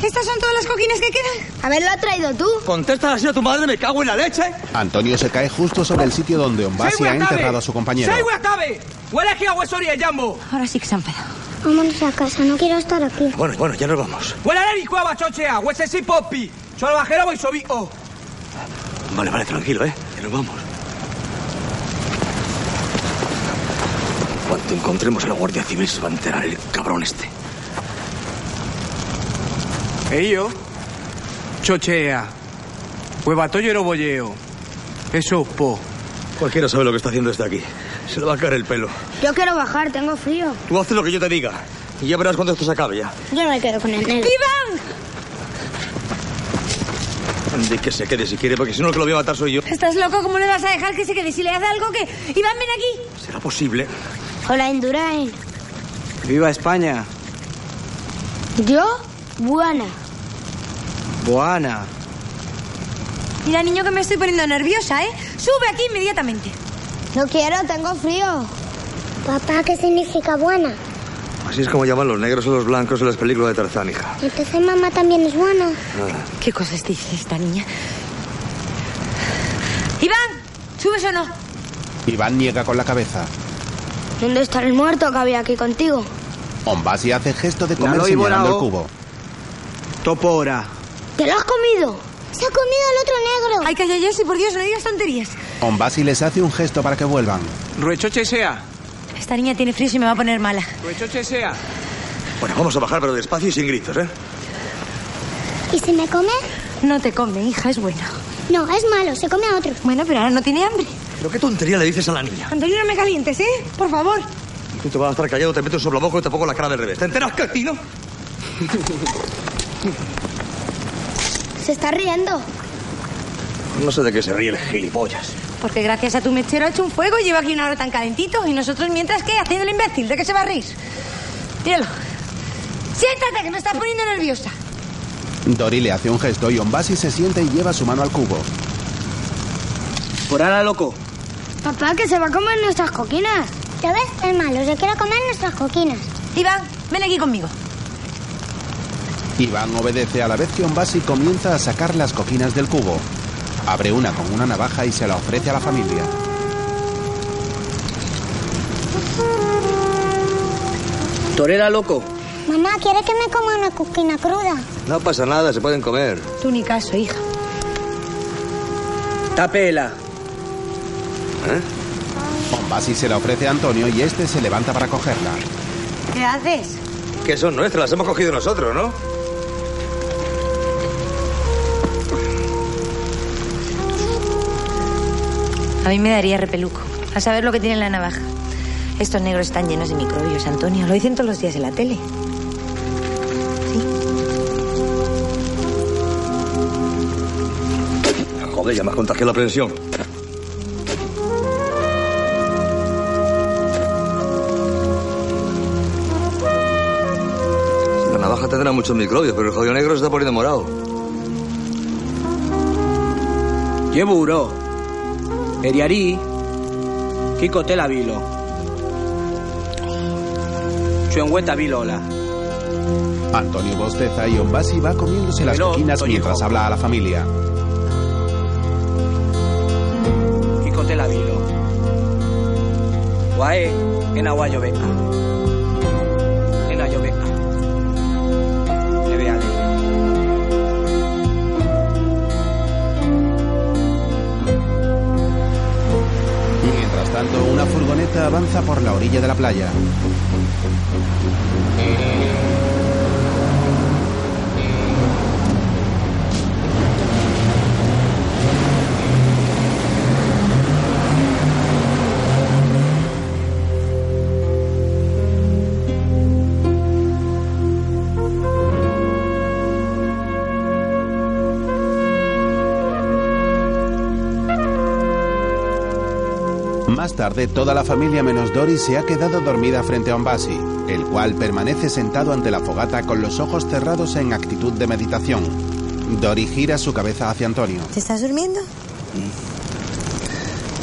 ¿Estas son todas las coquinas que quedan? Haberlo ha traído tú. Contesta así a tu madre, me cago en la leche. Antonio se cae justo sobre el sitio donde Ombasi ha enterrado a su compañero. ¡Sei atabe! ¡Huele aquí a huesoría, Jambo! Ahora sí que se han enfadado. Vámonos a casa, no quiero estar aquí. Bueno, bueno, ya nos vamos. ¡Huele a neri cuava chochea! ¡Huese si popi! ¡Solo bajero voy sobi! ¡Oh! Vale, vale, tranquilo, ¿eh? Que nos vamos. Cuando encontremos a la Guardia Civil se va a enterar el cabrón este. Ello. Chochea. Huevatoyo bolleo. Eso po. Cualquiera sabe lo que está haciendo este aquí. Se le va a caer el pelo. Yo quiero bajar, tengo frío. Tú haces lo que yo te diga. Y ya verás cuando esto se acabe ya. Yo no me quedo con el negro. ¡Iván! De que se quede si quiere, porque si no el que lo voy a matar soy yo. ¿Estás loco? ¿Cómo le vas a dejar que se quede? Si le hace algo, que Iván, ven aquí. ¿Será posible? Hola, Indurain. ¡Viva España! ¿Yo? Buena. Buana. Mira, niño, que me estoy poniendo nerviosa, ¿eh? Sube aquí inmediatamente. No quiero, tengo frío. Papá, ¿qué significa buena? Así es como llaman los negros a los blancos en las películas de Tarzán, hija. Entonces mamá también es buena. ¿Qué cosas dice esta niña? Iván, ¿subes o no? Iván niega con la cabeza. ¿Dónde está el muerto que había aquí contigo? Ombasi hace gesto de comer señalando el cubo. Topora. ¿Te lo has comido? Se ha comido al otro negro. Ay, calla, Jessy, por Dios, no digas tonterías. Ombasi les hace un gesto para que vuelvan. Ruechoche sea. Esta niña tiene frío y me va a poner mala. Ruechoche sea. Bueno, vamos a bajar, pero despacio y sin gritos, ¿eh? ¿Y si me come? No te come, hija, es bueno. No, es malo, se come a otro. Bueno, pero ahora no tiene hambre. ¿Pero qué tontería le dices a la niña? Antonio, no me calientes, ¿eh? Por favor. Tú te vas a estar callado, te meto un soplamocos y te pongo la cara del revés. ¿Te enteras, cretino? Se está riendo. No sé de qué se ríe el gilipollas. Porque gracias a tu mechero ha hecho un fuego y lleva aquí una hora tan calentito. Y nosotros, mientras que, haciendo el imbécil, ¿de qué se va a reír? Míralo. Siéntate, que me estás poniendo nerviosa. Dori le hace un gesto y Ombasi se sienta y lleva su mano al cubo. Por ahora, loco. Papá, que se va a comer nuestras coquinas. ¿Ya ves? Es malo, se quiere comer nuestras coquinas. Iván, ven aquí conmigo. Iván obedece a la vez que Ombasi comienza a sacar las coquinas del cubo. Abre una con una navaja y se la ofrece a la familia. Torera, loco. Mamá, ¿quiere que me coma una coquina cruda? No pasa nada, se pueden comer. Tú ni caso, hija. Tapela. ¿Eh? Ombasi se la ofrece a Antonio y este se levanta para cogerla. ¿Qué haces? Que son nuestras, las hemos cogido nosotros, ¿no? A mí me daría repeluco. A saber lo que tiene en la navaja. Estos negros están llenos de microbios, Antonio. Lo dicen todos los días en la tele. Joder, ya me has contagiado la presión. La navaja tendrá muchos microbios, pero el jodido negro se está poniendo morado. Yeburo. Eriari. Kiko tela vilo. Chuenhueta vilola. Antonio bosteza y Ombasi va comiéndose las Pero, coquinas Toñijo. mientras habla a la familia. Kiko tela vilo. Guae. En aguayo beca. Furgoneta avanza por la orilla de la playa. Más tarde, toda la familia menos Dory se ha quedado dormida frente a Ombasi, el cual permanece sentado ante la fogata con los ojos cerrados en actitud de meditación. Dory gira su cabeza hacia Antonio. ¿Te estás durmiendo?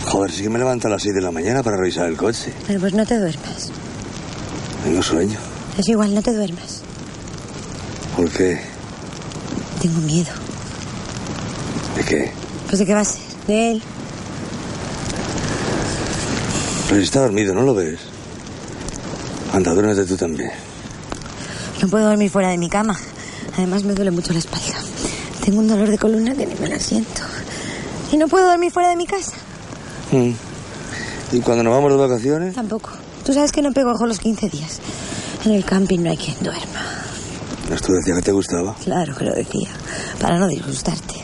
Joder, sí que me levanto a las 6 de la mañana para revisar el coche. Bueno, pues no te duermas. Tengo sueño. Es igual, no te duermas. ¿Por qué? Tengo miedo. ¿De qué? Pues de qué va a ser. De él. Pero está dormido, ¿no lo ves? Anda, duérmete tú también. No puedo dormir fuera de mi cama. Además me duele mucho la espalda. Tengo un dolor de columna que ni me lo siento. Y no puedo dormir fuera de mi casa. Mm. ¿Y cuando nos vamos de vacaciones? Tampoco. Tú sabes que no pego ojo los 15 días. En el camping no hay quien duerma. ¿No tú decías que te gustaba? Claro que lo decía. Para no disgustarte.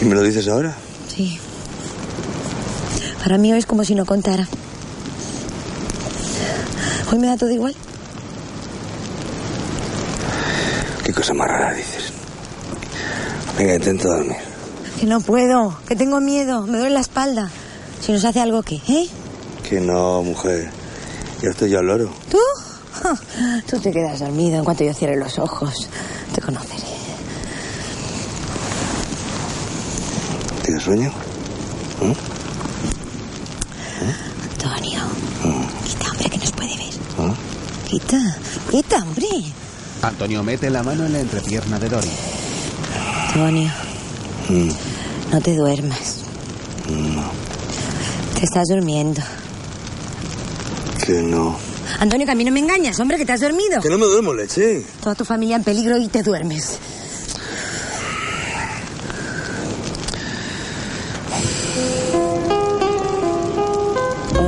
¿Y me lo dices ahora? Sí. Para mí hoy es como si no contara. Hoy me da todo igual. ¿Qué cosa más rara dices? Venga, intenta dormir. Que no puedo. Que tengo miedo. Me duele la espalda. Si nos hace algo, ¿qué? ¿Eh? Que no, mujer. Ya estoy yo al loro. ¿Tú? Tú te quedas dormido en cuanto yo cierre los ojos. Te conoceré. ¿Tienes sueño? ¿Mm? Antonio. Quita, hombre, que nos puede ver. Quita, quita, hombre. Antonio mete la mano en la entrepierna de Dori. Antonio, Mm, no te duermas. no, Te estás durmiendo. que no. Antonio, que a mí no me engañas, hombre, que te has dormido. Que no me duermo, leche. Toda tu familia en peligro y te duermes.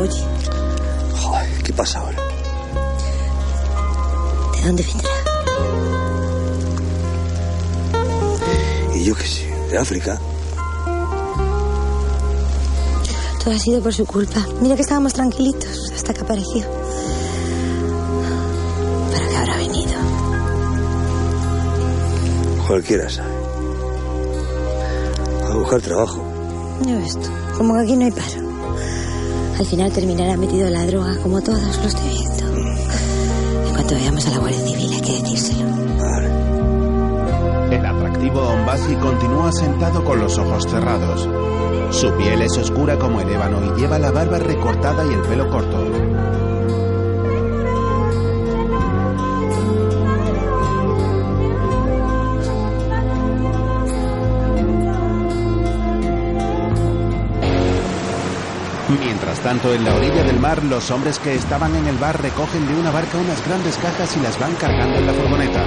Oye, Joder, ¿qué pasa ahora? ¿De dónde vendrá? Y yo qué sé, de África. Todo ha sido por su culpa. Mira que estábamos tranquilitos hasta que apareció. ¿Para qué habrá venido? Cualquiera sabe. A buscar trabajo. Ya ves tú, como que aquí no hay paro. Al final terminará metido en la droga, como todos lo estoy viendo. En veamos a la Guardia Civil hay que decírselo. El atractivo Ombasi continúa sentado con los ojos cerrados. Su piel es oscura como el ébano y lleva la barba recortada y el pelo corto. Tanto, en la orilla del mar, los hombres que estaban en el bar recogen de una barca unas grandes cajas y las van cargando en la furgoneta.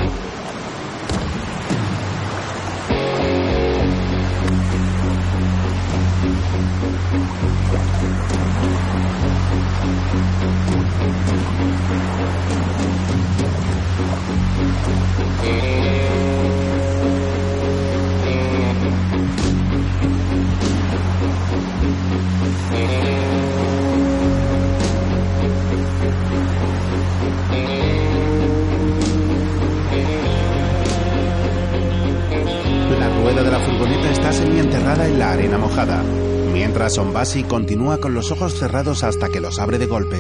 Ombasi continúa con los ojos cerrados hasta que los abre de golpe.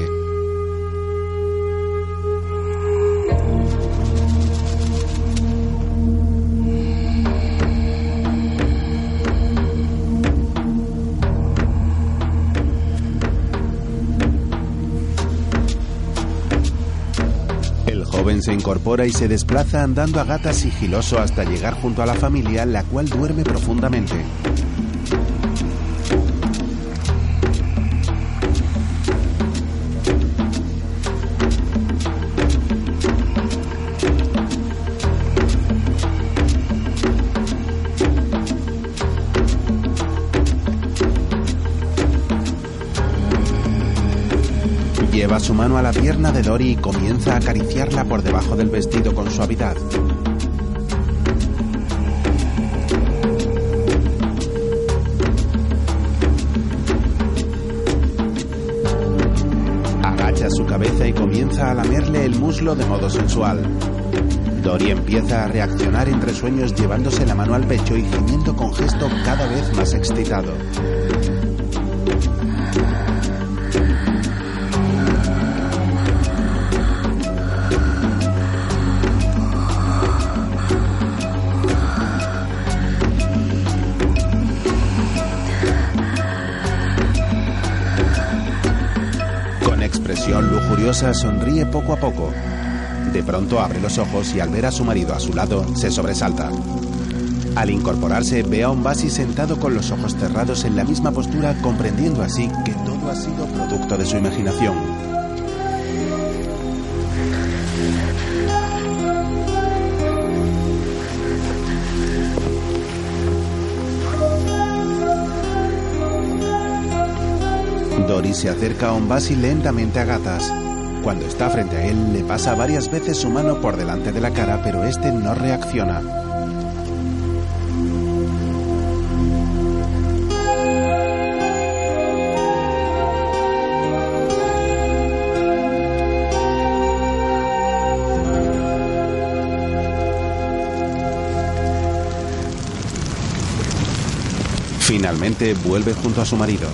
El joven se incorpora y se desplaza andando a gata sigiloso hasta llegar junto a la familia, la cual duerme profundamente. Lleva su mano a la pierna de Dory y comienza a acariciarla por debajo del vestido con suavidad. Agacha su cabeza y comienza a lamerle el muslo de modo sensual. Dory empieza a reaccionar entre sueños llevándose la mano al pecho y gimiendo con gesto cada vez más excitado. Sonríe poco a poco. De pronto abre los ojos y al ver a su marido a su lado se sobresalta. Al incorporarse ve a un Basi sentado con los ojos cerrados en la misma postura, comprendiendo así que todo ha sido producto de su imaginación. Dory se acerca a Ombasi lentamente a gatas. Cuando está frente a él, le pasa varias veces su mano por delante de la cara, pero este no reacciona. Finalmente vuelve junto a su marido.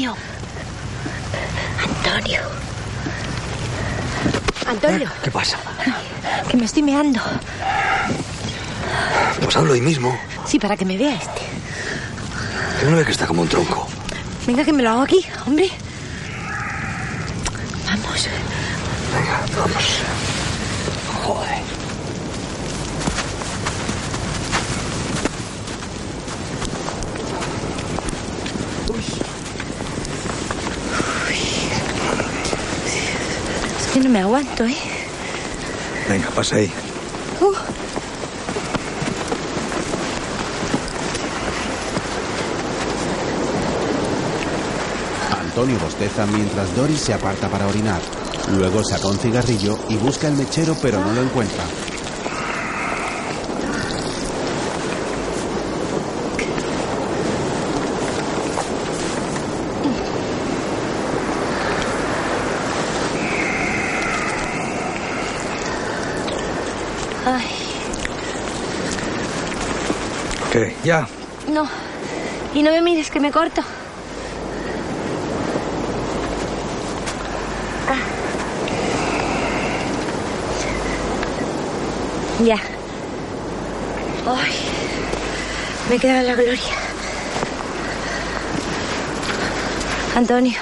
Antonio. Antonio. Antonio, ¿Qué pasa? que me estoy meando. Pues hablo hoy mismo. Sí, para que me vea este. Que no ve que está como un tronco. Venga, que me lo hago aquí, hombre. Vamos. Venga, vamos. Joder. Es que no me aguanto, ¿eh? Venga, pasa ahí. Uh, Antonio bosteza mientras Doris se aparta para orinar. Luego saca un cigarrillo y busca el mechero pero no lo encuentra. ay, ¿Qué? ¿Ya? no. Y no me mires, que me corto. Ah. Ya. Ay, me queda la gloria. Antonio,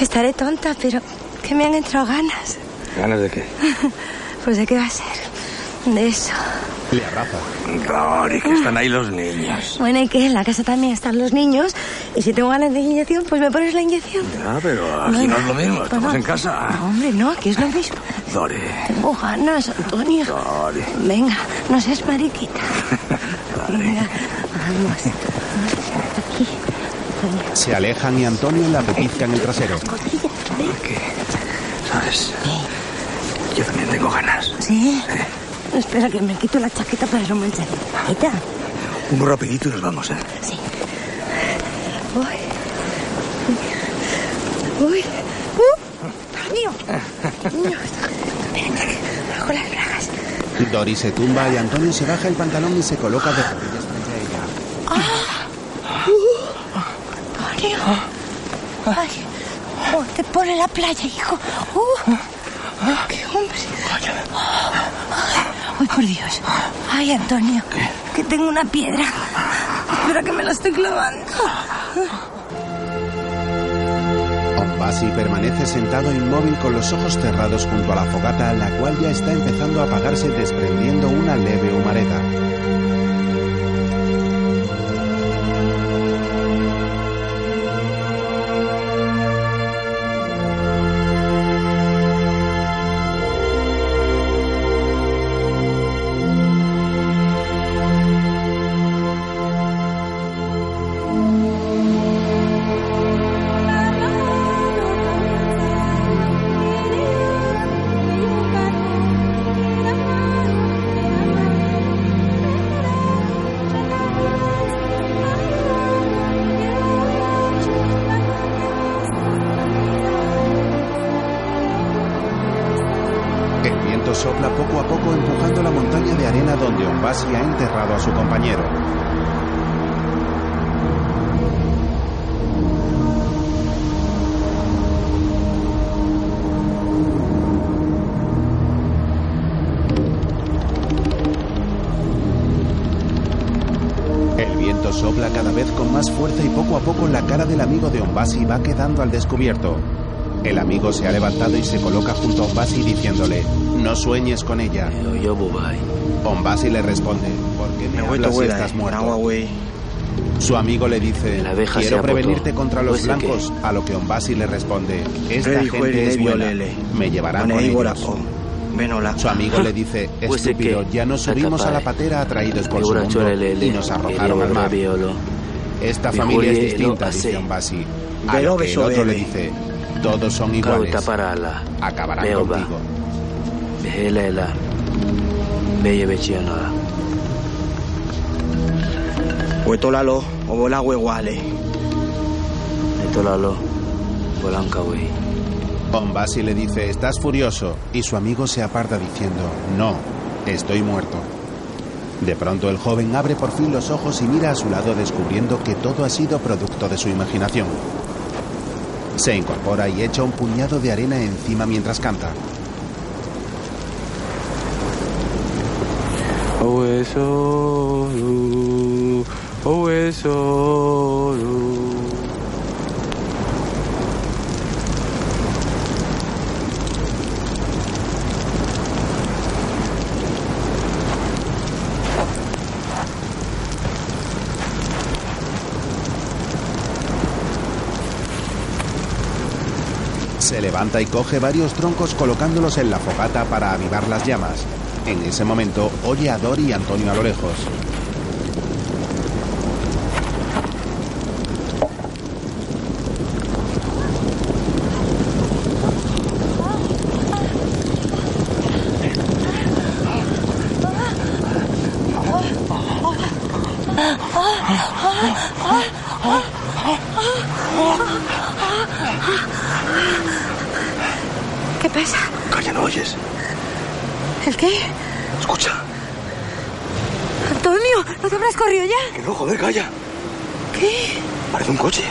estaré tonta, pero que me han entrado ganas. ¿Ganas de qué? <laughs> Pues de qué va a ser. De eso. Le abraza. Rory, que están ahí los niños. Bueno, ¿y qué? En la casa también están los niños. Y si tengo ganas de inyección, pues me pones la inyección. Ya, pero aquí no es lo mismo. Estamos en casa. No, hombre, no, aquí es lo mismo. Dori. Tengo ganas, Antonio. Dori. Venga, no seas mariquita. <laughs> Venga, vamos. Aquí. Se alejan y Antonio la pellizca en el trasero. ¿Qué? ¿Sabes? Yo también tengo ganas. ¿Sí? Espera que me quito la chaqueta para no manchar. Chaqueta. Uno rapidito y nos vamos, ¿eh? Sí. Uy. Uy. ¡Uh! Me bajo las bragas. Doris se tumba y Antonio se baja el pantalón y se coloca de rodillas frente a ella. ¡Ah! ¡Uh! Antonio. Ay. Oh, te pone la playa, hijo. ¡Uh! ¡Qué hombre! ¡Ay, por Dios! ¡Ay, Antonio! Que tengo una piedra. Espera que me la estoy clavando. Ombasi permanece sentado inmóvil con los ojos cerrados junto a la fogata, la cual ya está empezando a apagarse desprendiendo una leve humareda. Descubierto. El amigo se ha levantado y se coloca junto a Ombasi diciéndole, no sueñes con ella. Ombasi le responde, ¿por qué me voy hablas si estás muerto? Su amigo le dice, quiero prevenirte contra los blancos, a lo que Ombasi le responde, esta gente es buena, me llevarán con ellos. Venola. Su amigo le dice, <laughs> Pues, ¿de estúpido, ya nos subimos a la patera atraídos por su mundo y nos arrojaron al mar. Esta Mi familia es Julie, distinta, dice. Ombasi. A lo que el otro le dice, todos son iguales, acabarán contigo. Huetolalo, obola hueguale. Huetolalo, bolanca wey. Ombasi le dice, estás furioso, y su amigo se aparta diciendo, no, estoy muerto. De pronto el joven abre por fin los ojos y mira a su lado descubriendo que todo ha sido producto de su imaginación. Se incorpora y echa un puñado de arena encima mientras canta. Owe solu, Oh, eso. Se levanta y coge varios troncos colocándolos en la fogata para avivar las llamas. En ese momento oye a Dori y Antonio a lo lejos. ¿Qué pasa? Calla, no oyes. ¿El qué? Escucha. Antonio, ¿no te habrás corrido ya? Que no, joder, calla. ¿Qué? Parece un coche.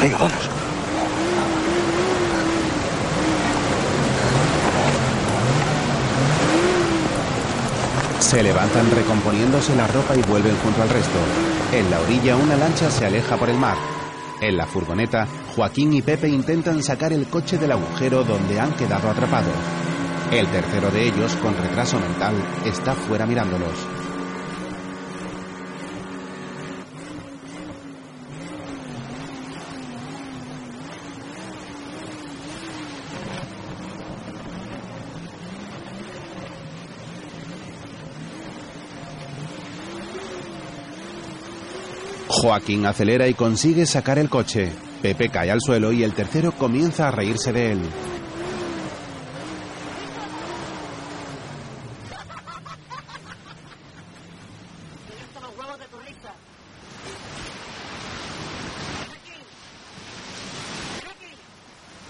Venga, vamos. Se levantan la ropa y vuelven junto al resto. En la orilla una lancha se aleja por el mar. En la furgoneta, Joaquín y Pepe intentan sacar el coche del agujero donde han quedado atrapados. El tercero de ellos, con retraso mental, está fuera mirándolos. Joaquín acelera y consigue sacar el coche. Pepe cae al suelo y el tercero comienza a reírse de él.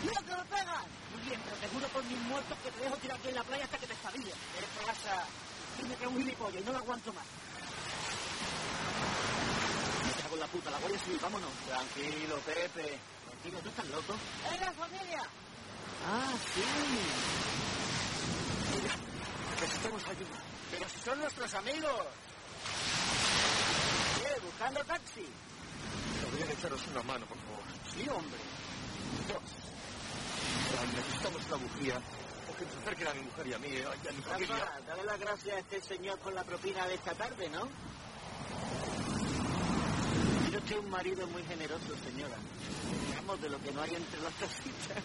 ¡No te lo pegas! Muy bien, pero te juro por mis muertos que te dejo tirar aquí en la playa hasta que te espabiles. Eres pasa. Dime que es un gilipollas y no lo aguanto más. Me cago en la puta, la Guardia Civil, vámonos. Tranquilo, Pepe. Tranquilo, ¿tú estás loco? ¡Es la familia! Ah, sí. Mira, necesitamos ayuda. Pero si son nuestros amigos. ¿Qué? ¿Buscando taxi? Podrían echaros una mano, por favor. Sí, hombre. Dos. Necesitamos una bujía. O que se acerquen a mi mujer y a mí, eh, y a mi familia. Rafa, dale las gracias a este señor por la propina de esta tarde, ¿no? Yo soy un marido muy generoso, señora. Digamos de lo que no hay entre las tacitas.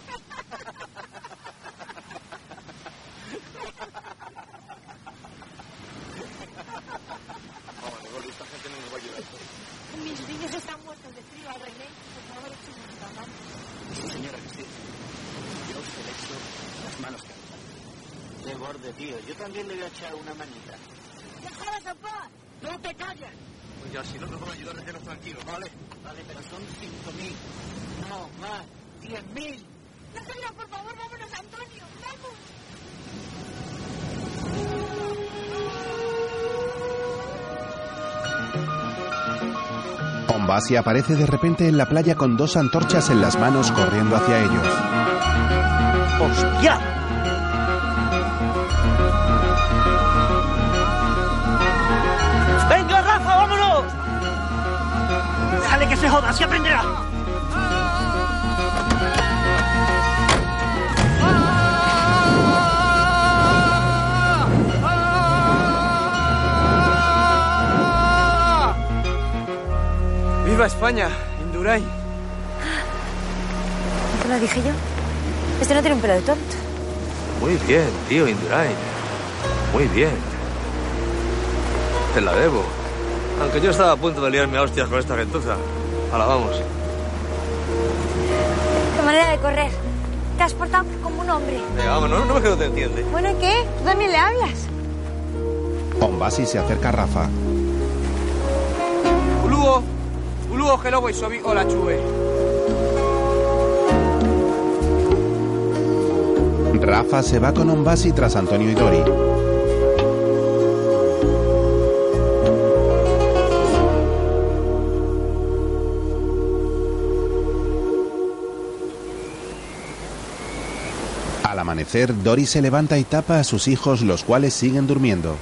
Vamos, Goli, esta gente no nos va a ayudar. Mis niños están muertos de frío, René. Por favor, échame una mano. Sí, señora, que sí. Yo se le echo las manos cansadas. Qué borde, tío. Yo también le voy a echar una manita. ¡Déjalas en paz! ¡No te calles! Oye, si no nos van a ayudar, déjenos tranquilos, ¿vale? Vale, pero son cinco mil. No, más. Diez mil. ¡Déjala, por favor! ¡Vámonos, Antonio! ¡Vamos! Ombasi aparece de repente en la playa con dos antorchas en las manos corriendo hacia ellos. ¡Hostia! Se joda, así aprenderá. ¡Viva España! Indurain. ¿No te lo dije yo? Este no tiene un pelo de tonto. Muy bien, tío Indurain. Muy bien. Te la debo. Aunque yo estaba a punto de liarme a hostias con esta gentuza. Ahora vamos. Qué manera de correr. Te has portado como un hombre. Venga, vamos, no, no me quedo te entiende. Bueno, ¿y qué? ¿Tú también le hablas? Ombasi se acerca a Rafa. Ulugo. Ulugo gelobo y sobi hola chube. Rafa se va con Ombasi tras Antonio y Dori. Dori se levanta y tapa a sus hijos, los cuales siguen durmiendo.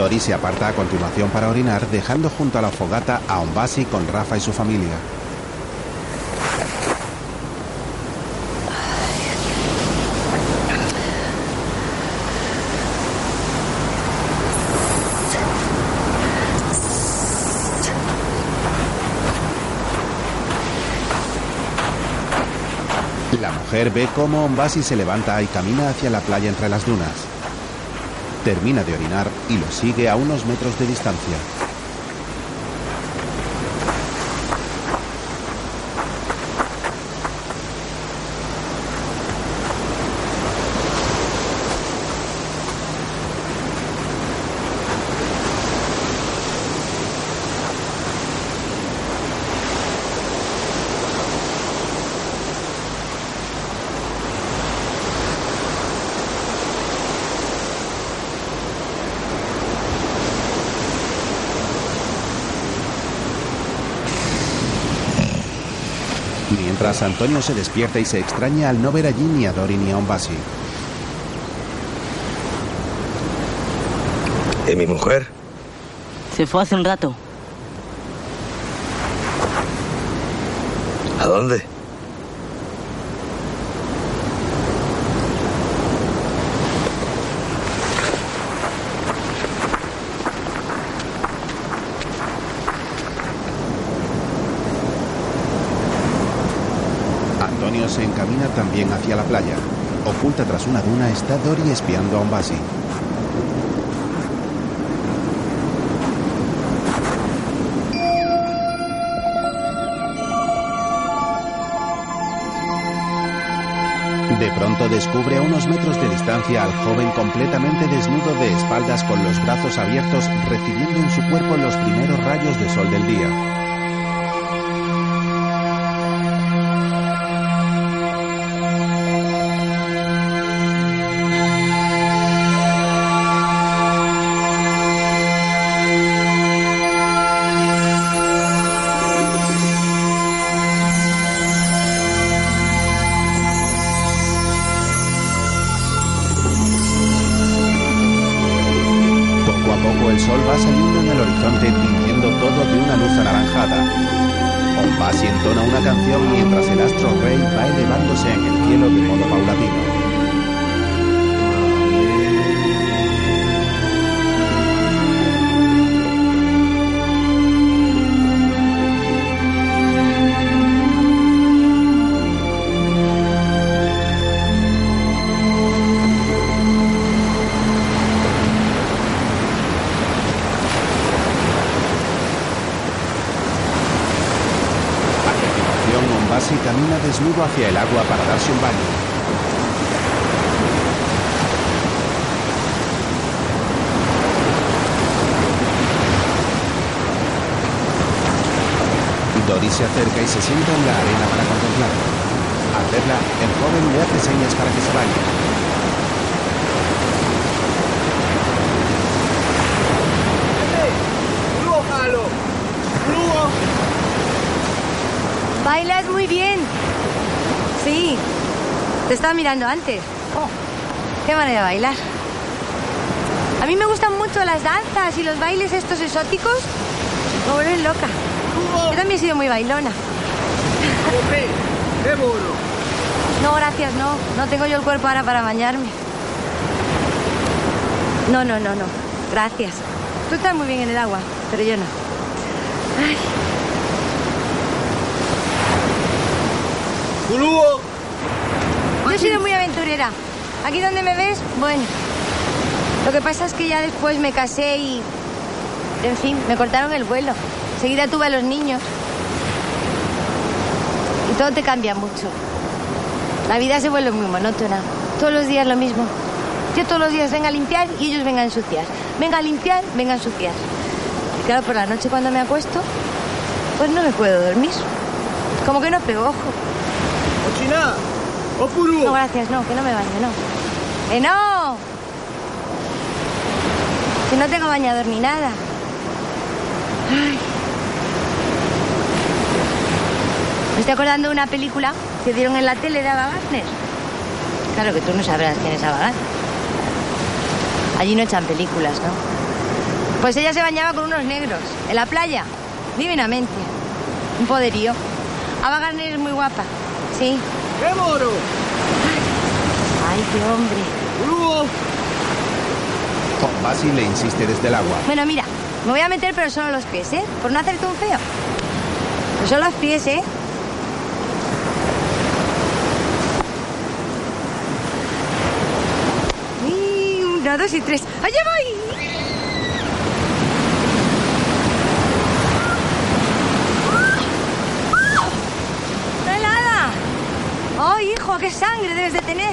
Dory se aparta a continuación para orinar, dejando junto a la fogata a Ombasi con Rafa y su familia. La mujer ve cómo Ombasi se levanta y camina hacia la playa entre las dunas. Termina de orinar y lo sigue a unos metros de distancia. Mientras Antonio se despierta y se extraña al no ver allí ni a Dory ni a Ombasi. ¿Y mi mujer? Se fue hace un rato. ¿A dónde? Antonio se encamina también la playa. Oculta tras una duna está Dory espiando a Ombasi. De pronto descubre a unos metros de distancia al joven completamente desnudo de espaldas con los brazos abiertos recibiendo en su cuerpo los primeros rayos de sol del día. Agua para darse un baño. Dory se acerca y se sienta en la arena para contemplarlo. Al verla, el joven le hace señas para que se bañe. Bailas muy bien. Sí. Te estaba mirando antes. Oh, qué manera de bailar. A mí me gustan mucho las danzas y los bailes estos exóticos. Me vuelven loca. Yo también he sido muy bailona. ¡Qué bueno! No, gracias, no. No tengo yo el cuerpo ahora para bañarme. No, no, no, no. Gracias. Tú estás muy bien en el agua, pero yo no. Ay. Sido muy aventurera. Aquí donde me ves, bueno. Lo que pasa es que ya después me casé y... En fin, me cortaron el vuelo. Enseguida tuve a los niños. Y todo te cambia mucho. La vida se vuelve muy monótona. Todos los días lo mismo. Yo todos los días venga a limpiar y ellos vengan a ensuciar. Venga a limpiar, venga a ensuciar. Y claro, por la noche cuando me acuesto, pues no me puedo dormir. Como que no pego ojo. ¡Ochina! No, gracias, no, que no me baño, no. ¡Que no! Que no tengo bañador ni nada. Me estoy acordando de una película que dieron en la tele de Ava. Claro que tú no sabrás quién es Ava. Allí no echan películas, ¿no? Pues ella se bañaba con unos negros, en la playa, divinamente. Un poderío. Ava es muy guapa, sí. ¡Qué moro! Ay, qué hombre. Con Basil le insiste desde el agua. Bueno, mira, me voy a meter pero solo los pies, ¿eh? Por no hacerte un feo. Pues solo los pies, ¿eh? Y Una, dos y tres. ¡Allá voy! ¡No hay nada! ¡Ay, hijo, qué sangre debes de tener!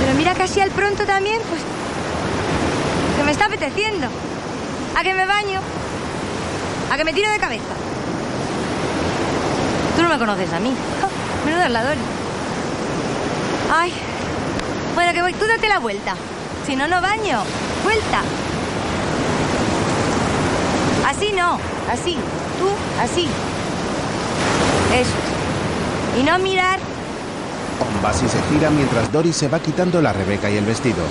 Pero mira así al pronto también, pues... Que me está apeteciendo. A que me baño. A que me tiro de cabeza. Tú no me conoces a mí. Oh, menudo lador. Ay. Bueno, que voy. Tú date la vuelta. Si no, no baño. Vuelta. Así no. Así. Tú, así. Eso es. Y no mirar. Con Basil se gira mientras Doris se va quitando la rebeca y el vestido.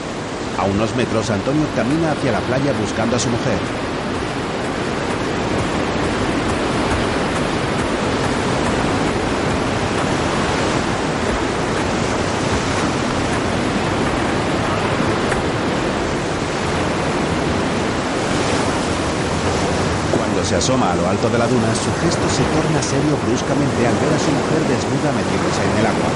A unos metros, Antonio camina hacia la playa buscando a su mujer. Cuando se asoma a lo alto de la duna, su gesto se torna serio bruscamente al ver a su mujer desnuda metiéndose en el agua.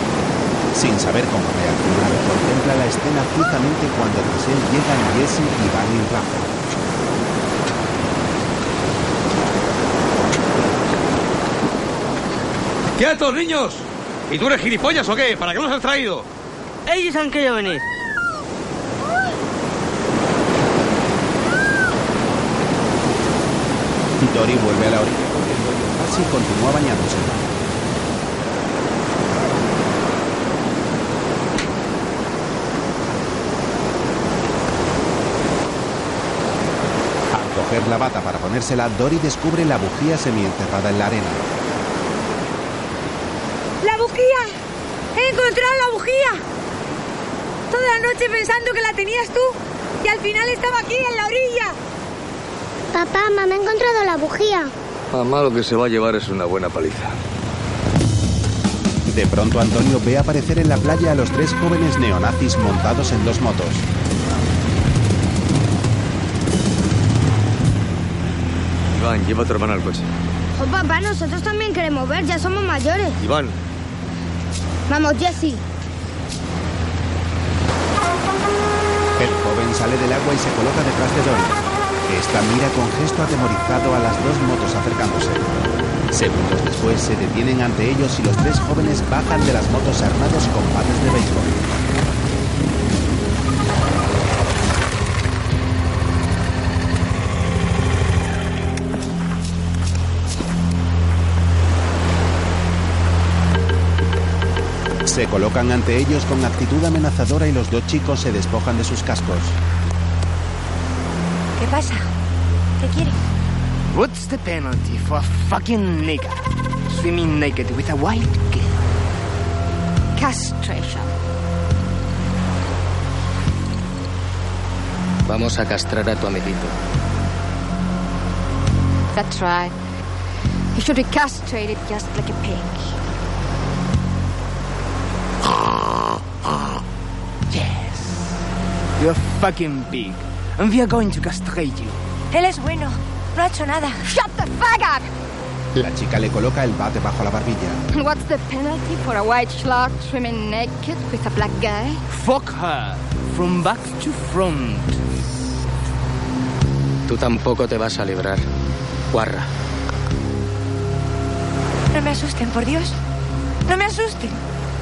Sin saber cómo reaccionar, contempla la escena fijamente cuando tras él llegan Jesse y Barney Rafa. ¡Quietos, niños! ¿Y tú eres gilipollas o qué? ¿Para qué los has traído? Ellos han querido venir. Dory vuelve a la orilla Basil continúa bañándose. Al coger la bata para ponérsela, Dory descubre la bujía semienterrada en la arena. ¡La bujía! ¡He encontrado la bujía! Toda la noche pensando que la tenías tú y al final estaba aquí, en la orilla. Papá, mamá ha encontrado la bujía. Mamá lo que se va a llevar es una buena paliza. De pronto Antonio ve aparecer en la playa a los tres jóvenes neonazis montados en dos motos. Iván, lleva a tu hermana al coche. Oh, papá, nosotros también queremos ver, ya somos mayores. Iván, Vamos, Jesse. El joven sale del agua y se coloca detrás de Dory. Esta mira con gesto atemorizado a las dos motos acercándose. Segundos después se detienen ante ellos y los tres jóvenes bajan de las motos armados con bates de béisbol. Se colocan ante ellos con actitud amenazadora y los dos chicos se despojan de sus cascos. ¿Qué pasa? ¿Qué quiere? What's the penalty for a fucking nigger swimming naked with a white girl? Castration. Vamos a castrar a tu amiguito. That's right. He should be castrated just like a pig. Yes. You're fucking pig. And we are going to castrate you. Él es bueno. No ha hecho nada. Shut the fuck up! La chica le coloca el bate bajo la barbilla. What's the penalty for a white schlock swimming naked with a black guy? Fuck her. From back to front. Tú tampoco te vas a librar. Guarra. No me asusten, por Dios. No me asusten.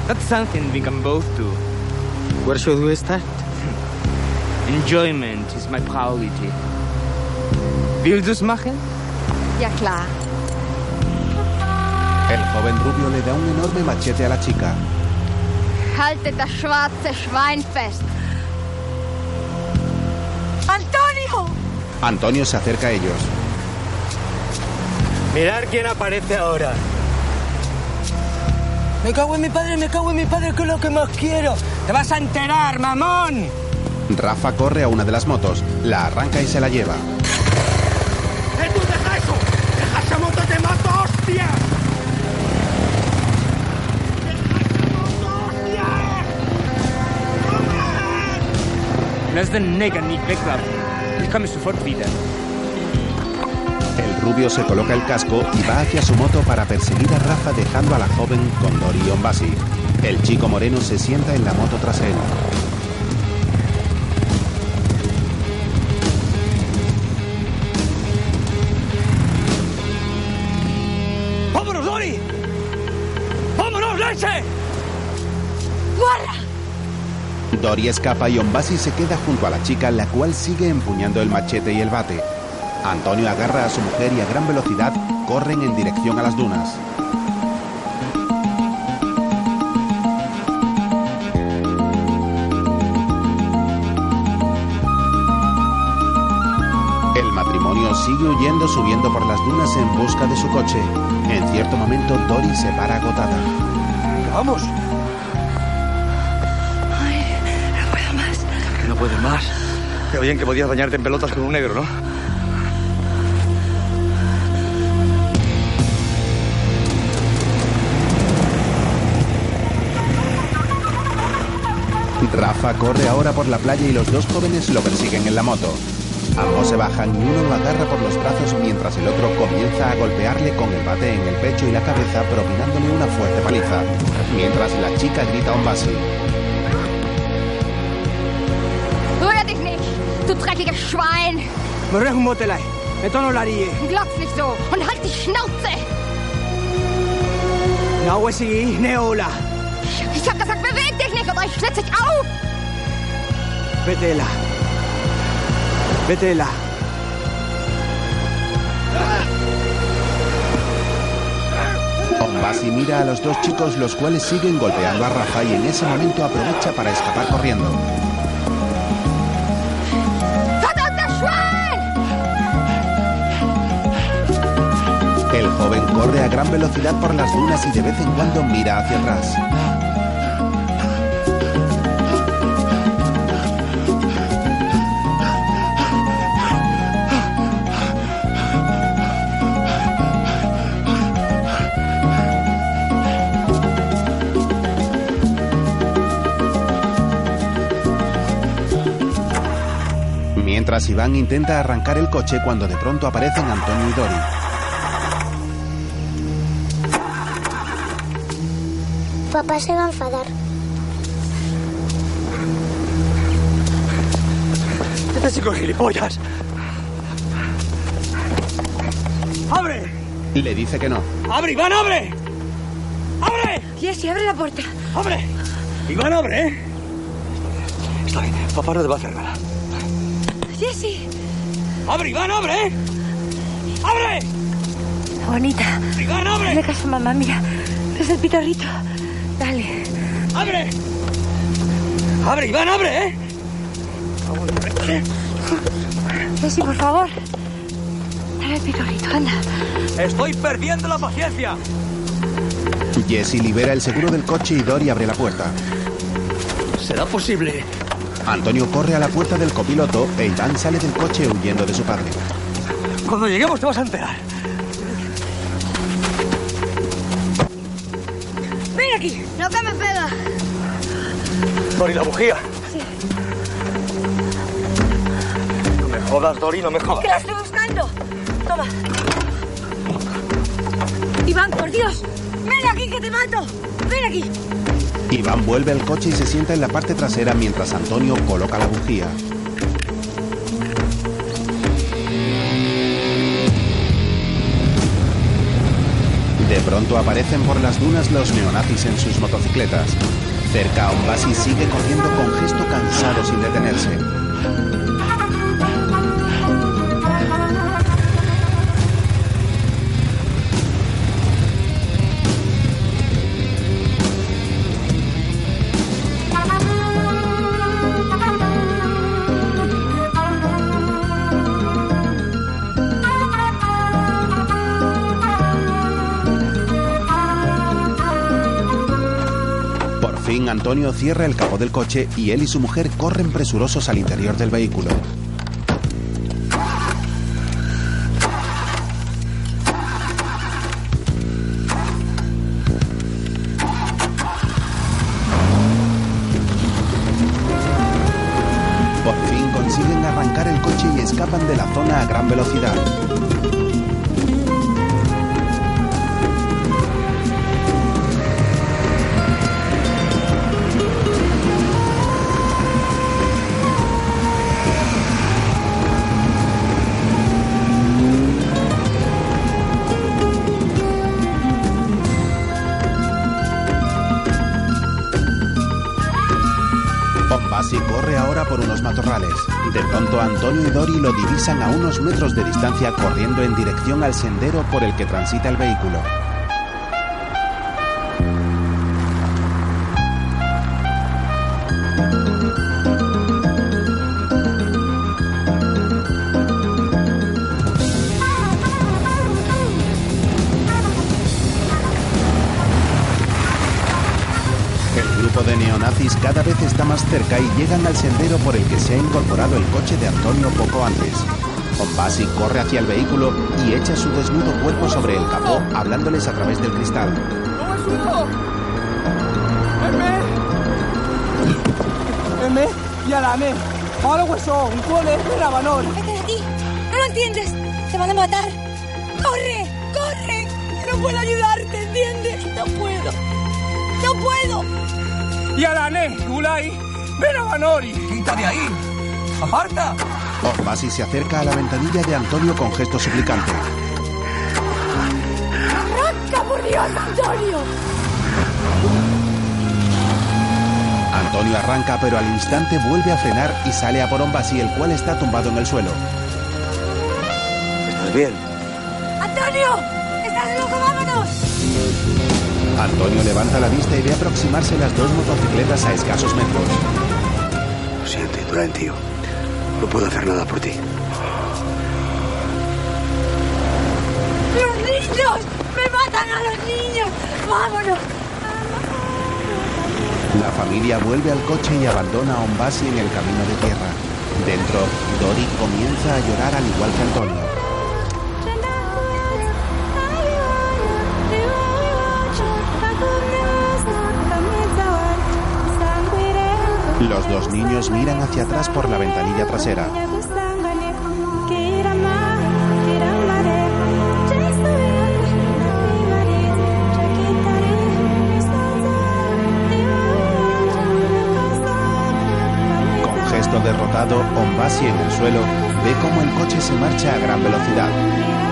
That's something we can both do. Where should we start? Enjoyment is my priority. Willst du's machen? Ja, klar. El joven rubio le da un enorme machete a la chica. Haltet das schwarze Schwein fest. ¡Antonio! Antonio se acerca a ellos. Mirar quién aparece ahora. Me cago en mi padre, me cago en mi padre, que es lo que más quiero. Te vas a enterar, mamón. Rafa corre a una de las motos, la arranca y se la lleva. ¡Eh, tú, deja eso! ¡Deja esa moto, te mato, hostia! El rubio se coloca el casco y va hacia su moto para perseguir a Rafa dejando a la joven con Dori y Ombasi. El chico moreno se sienta en la moto tras él. Dori escapa y Ombasi se queda junto a la chica, la cual sigue empuñando el machete y el bate. Antonio agarra a su mujer y a gran velocidad corren en dirección a las dunas. El matrimonio sigue huyendo subiendo por las dunas en busca de su coche. En cierto momento Dori se para agotada. ¡Vamos! Más. Qué bien que podías bañarte en pelotas con un negro, ¿no? Rafa corre ahora por la playa y los dos jóvenes lo persiguen en la moto. Ambos se bajan y uno lo agarra por los brazos mientras el otro comienza a golpearle con el bate en el pecho y la cabeza propinándole una fuerte paliza, mientras la chica grita a un basi. Du dreckiges Schwein! No lo haría. Glotz nicht so und halt die Schnauze! Sí, Neola. Ich hab gesagt, beweg dich nicht oder ich schlitz dich auf! Vetela. Vetela. Ombasi mira a los dos chicos los cuales siguen golpeando a Rafa y en ese momento aprovecha para escapar corriendo. Corre a gran velocidad por las dunas y de vez en cuando mira hacia atrás. Mientras Iván intenta arrancar el coche cuando de pronto aparecen Antonio y Dori. Papá se va a enfadar. ¡Este chico es gilipollas! ¡Abre! Le dice que no. ¡Abre, Iván, abre! ¡Abre! Jesse, abre la puerta. ¡Abre! Iván, abre, ¿eh? Está bien, papá no te va a hacer nada. Jesse. ¡Abre, Iván, abre! ¿eh? ¡Abre! Bonita. Iván, abre. Hazle caso, mamá, mira. Es el pitorrito. Dale. ¡Abre! ¡Abre, Iván, abre, eh! Jesse, por favor. Dale el pitorrito, anda. ¡Estoy perdiendo la paciencia! Jesse libera el seguro del coche y Dori abre la puerta. ¿Será posible? Antonio corre a la puerta del copiloto e Iván sale del coche huyendo de su padre. Cuando lleguemos te vas a enterar. Aquí. No que me pega. Dori, la bujía. Sí. No me jodas, Dori, no me jodas. Que la estoy buscando. Toma. Iván, por Dios. Ven aquí que te mato. Ven aquí. Iván vuelve al coche y se sienta en la parte trasera mientras Antonio coloca la bujía. De pronto aparecen por las dunas los neonazis en sus motocicletas. Cerca, Ombasi sigue corriendo con gesto cansado sin detenerse. Antonio cierra el capó del coche y él y su mujer corren presurosos al interior del vehículo. Por fin consiguen arrancar el coche y escapan de la zona a gran velocidad. Por unos matorrales. De pronto Antonio y Dori lo divisan a unos metros de distancia corriendo en dirección al sendero por el que transita el vehículo. Cada vez está más cerca y llegan al sendero por el que se ha incorporado el coche de Antonio poco antes. Bombasi corre hacia el vehículo y echa su desnudo cuerpo sobre el capó, hablándoles a través del cristal. Vete de aquí. No lo entiendes. Te van a matar. ¡Corre! ¡Corre! No puedo ayudarte, ¿entiendes? No puedo. ¡No puedo! Yalane, Ulay, ven a Banori. ¡Quita de ahí! ¡Aparta! Bombasi se acerca a la ventanilla de Antonio con gesto suplicante. ¡Arranca, por Dios, Antonio! Antonio arranca pero al instante vuelve a frenar y sale a por Bombasi el cual está tumbado en el suelo. ¿Estás bien? Antonio levanta la vista y ve aproximarse las dos motocicletas a escasos metros. Lo siento, Indurain, tío. No puedo hacer nada por ti. ¡Los niños! ¡Me matan a los niños! ¡Vámonos! La familia vuelve al coche y abandona a Ombasi en el camino de tierra. Dentro, Dori comienza a llorar al igual que Antonio. Los dos niños miran hacia atrás por la ventanilla trasera. Con gesto derrotado, Ombasi en el suelo ve cómo el coche se marcha a gran velocidad.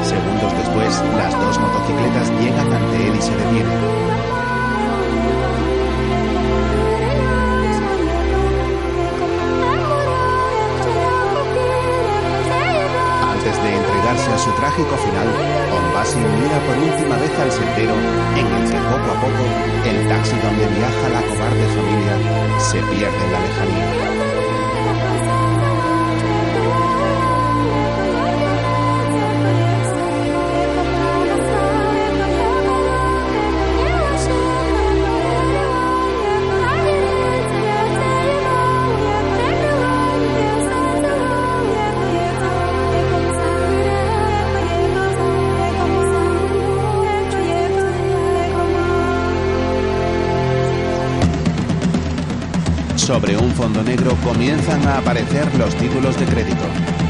Segundos después, las dos motocicletas llegan ante él y se detienen. Entregarse a su trágico final, Bombasi mira por última vez al sendero en el que poco a poco el taxi donde viaja la cobarde familia se pierde en la lejanía. Sobre un fondo negro comienzan a aparecer los títulos de crédito.